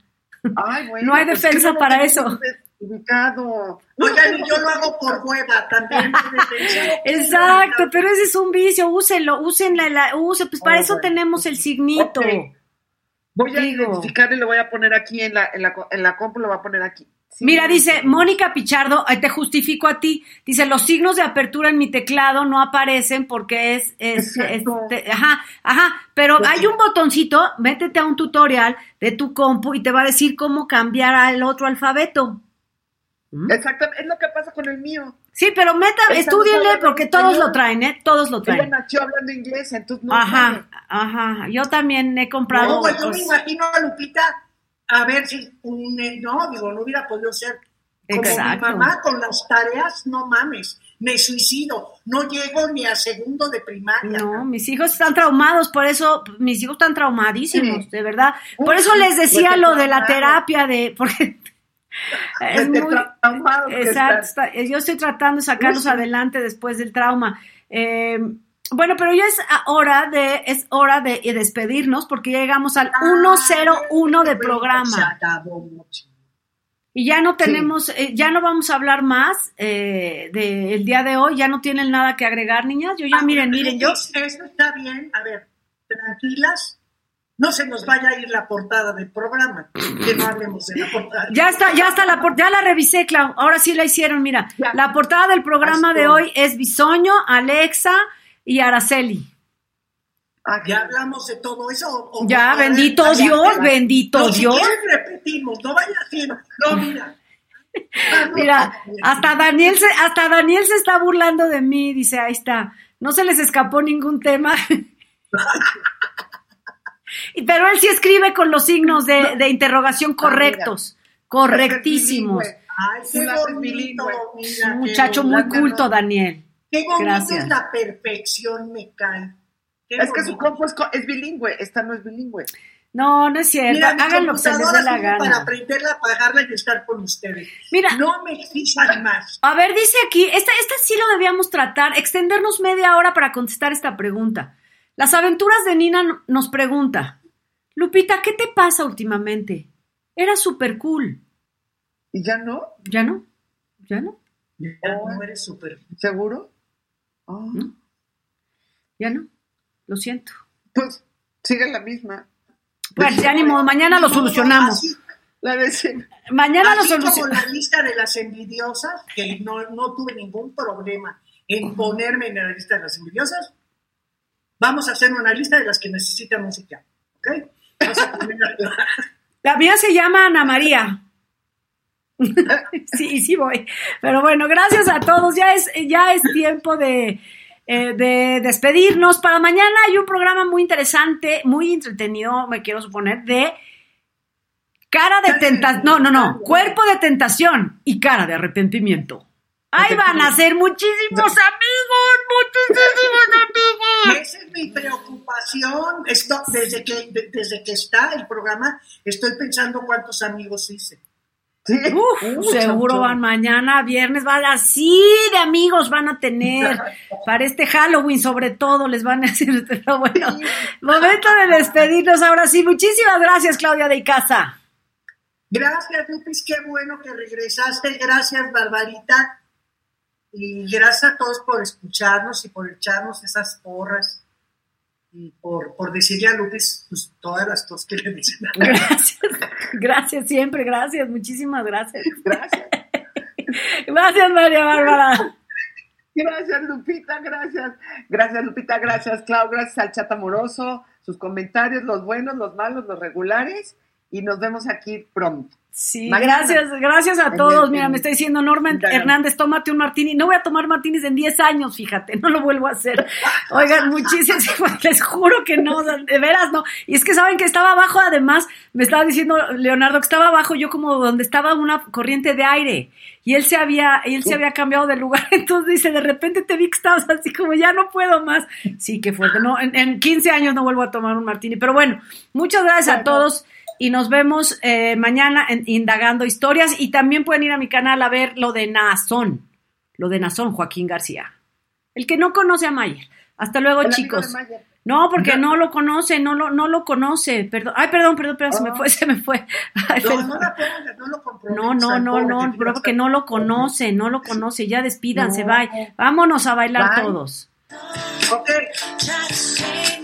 Ay, bueno, No hay pues, defensa ¿qué no para eso. Ubicado. Oigan, y yo lo hago por hueva también. Exacto, pero ese es un vicio, úsenlo, úsenla, la, use, pues para Oh, eso bueno. tenemos el signito. Voy a Digo. identificar y lo voy a poner aquí en la, en la, en la compu, lo voy a poner aquí. Sí, Mira, dice. Mónica Pichardo, te justifico a ti. Dice, los signos de apertura en mi teclado no aparecen porque es, es, ajá, ajá, pero hay un botoncito, métete a un tutorial de tu compu y te va a decir cómo cambiar al otro alfabeto. ¿Mm? Exactamente, es lo que pasa con el mío. Sí, pero meta, Esta no estudienle porque español. todos lo traen, ¿eh? Todos lo Ella traen. nació hablando inglés, entonces no Ajá, sabe. ajá. Yo también he comprado. No, pues yo me pues, imagino a Lupita a ver si un, eh, no, digo, no hubiera podido ser como Exacto. mi mamá con las tareas, no mames, me suicido, no llego ni a segundo de primaria. No, mis hijos están traumados, por eso mis hijos están traumadísimos, Sí. de verdad. Por Uy, eso les decía lo de la terapia de porque es muy exacto. está- yo estoy tratando de sacarlos Uy, adelante después del trauma. Eh, bueno, pero ya es hora de es hora de despedirnos porque ya llegamos al 101 de programa y ya no tenemos, eh, ya no vamos a hablar más eh, del día de hoy. Ya no tienen nada que agregar, niñas. Yo ya Ah, miren, miren, yo Eso está bien, a ver, tranquilas, no se nos vaya a ir la portada del programa, que no hablemos de la portada. Ya está, ya está la ya la revisé, Clau. Ahora sí la hicieron, mira. Ya. La portada del programa Así de hoy es Bisoño, Alexa y Araceli. Ah, Ya hablamos de todo eso. o- o- Ya, ver, bendito Dios, ya. bendito No, si Dios. quieren repetimos, no vaya haciendo. No, mira. Ah, no, Mira, hasta Daniel se, hasta Daniel se está burlando de mí, dice, ahí está. No se les escapó ningún tema. Pero él sí escribe con los signos de, de interrogación correctos, correctísimos. Ay, qué bonito, qué muchacho muy culto, Daniel. Qué bonito Gracias. es la perfección, me cae. Qué Es que su compu es, bilingüe, esta no es bilingüe. No, no es cierto. Mira, mi Hagan lo que se les dé la sirve para gana. aprenderla, apagarla y estar con ustedes. Mira. No me exijan más. A ver, dice aquí, esta, esta sí lo debíamos tratar, extendernos media hora para contestar esta pregunta. Las aventuras de Nina nos pregunta, Lupita, ¿qué te pasa últimamente? Era súper cool. ¿Y ya no? ¿Ya no? ¿Ya no? Ya no eres súper. ¿Seguro? Ah, ¿No? ¿Ya no? Lo siento. Pues sigue la misma. Pues ya ni modo, mañana lo solucionamos. Así, La. Mañana lo así solucionamos. la lista de las envidiosas, que no, no tuve ningún problema en ponerme en la lista de las envidiosas, vamos a hacer una lista de las que necesitan música. ¿Ok? Vamos a poner la- La mía se llama Ana María. sí, sí voy. Pero bueno, gracias a todos. Ya es, ya es tiempo de, eh, de despedirnos. Para mañana hay un programa muy interesante, muy entretenido, me quiero suponer, de cara de tentación. No, no, no. Cuerpo de tentación y cara de arrepentimiento. Ahí van a ser muchísimos amigos, muchísimos amigos. Esa es mi preocupación. Esto, desde, que, de- desde que está el programa, estoy pensando cuántos amigos hice. Sí. Uf, Uh, seguro chon, van mañana, viernes, van así de amigos van a tener para este Halloween, sobre todo les van a decir, pero bueno, momento de despedirnos ahora sí. Muchísimas gracias, Claudia de Icaza. Gracias, Lupis, qué bueno que regresaste. Gracias, Barbarita. Y gracias a todos por escucharnos y por echarnos esas porras. Y por, por decirle a Lupis pues, todas las cosas que le dicen. Gracias, gracias siempre, gracias, muchísimas gracias. Gracias. Gracias, María Bárbara. Gracias, Lupita, gracias. Gracias, Lupita, gracias, Clau, gracias al chat amoroso, sus comentarios, los buenos, los malos, los regulares. y nos vemos aquí pronto. Sí, gracias, gracias a todos. Mira, me está diciendo Norma. Hernández, tómate un martini. No voy a tomar martinis en 10 años, fíjate, no lo vuelvo a hacer. Oigan, muchísimas, les juro que no, de veras no. Y es que saben que estaba abajo, además, me estaba diciendo Leonardo que estaba abajo yo como donde estaba una corriente de aire. Y él se había, él se había cambiado de lugar. Entonces dice, de repente te vi que estabas así como ya no puedo más. Sí, qué fuerte. No, en, en 15 años no vuelvo a tomar un martini. Pero bueno, muchas gracias a todos y nos vemos eh, mañana en Indagando Historias y también pueden ir a mi canal a ver lo de Nazón, lo de Nazón, Joaquín García. El que no conoce a Mayer. Hasta luego, El chicos. No, porque no lo conoce, no lo, no lo conoce. Perdón. Ay, perdón, perdón, perdón, se me Oh. fue, se me fue. Ay, No, no la no lo. No, no, no, no, bro, porque no lo conoce, no lo conoce. Ya despídanse, bye. Vámonos a bailar Bye. todos. Ok. Try to say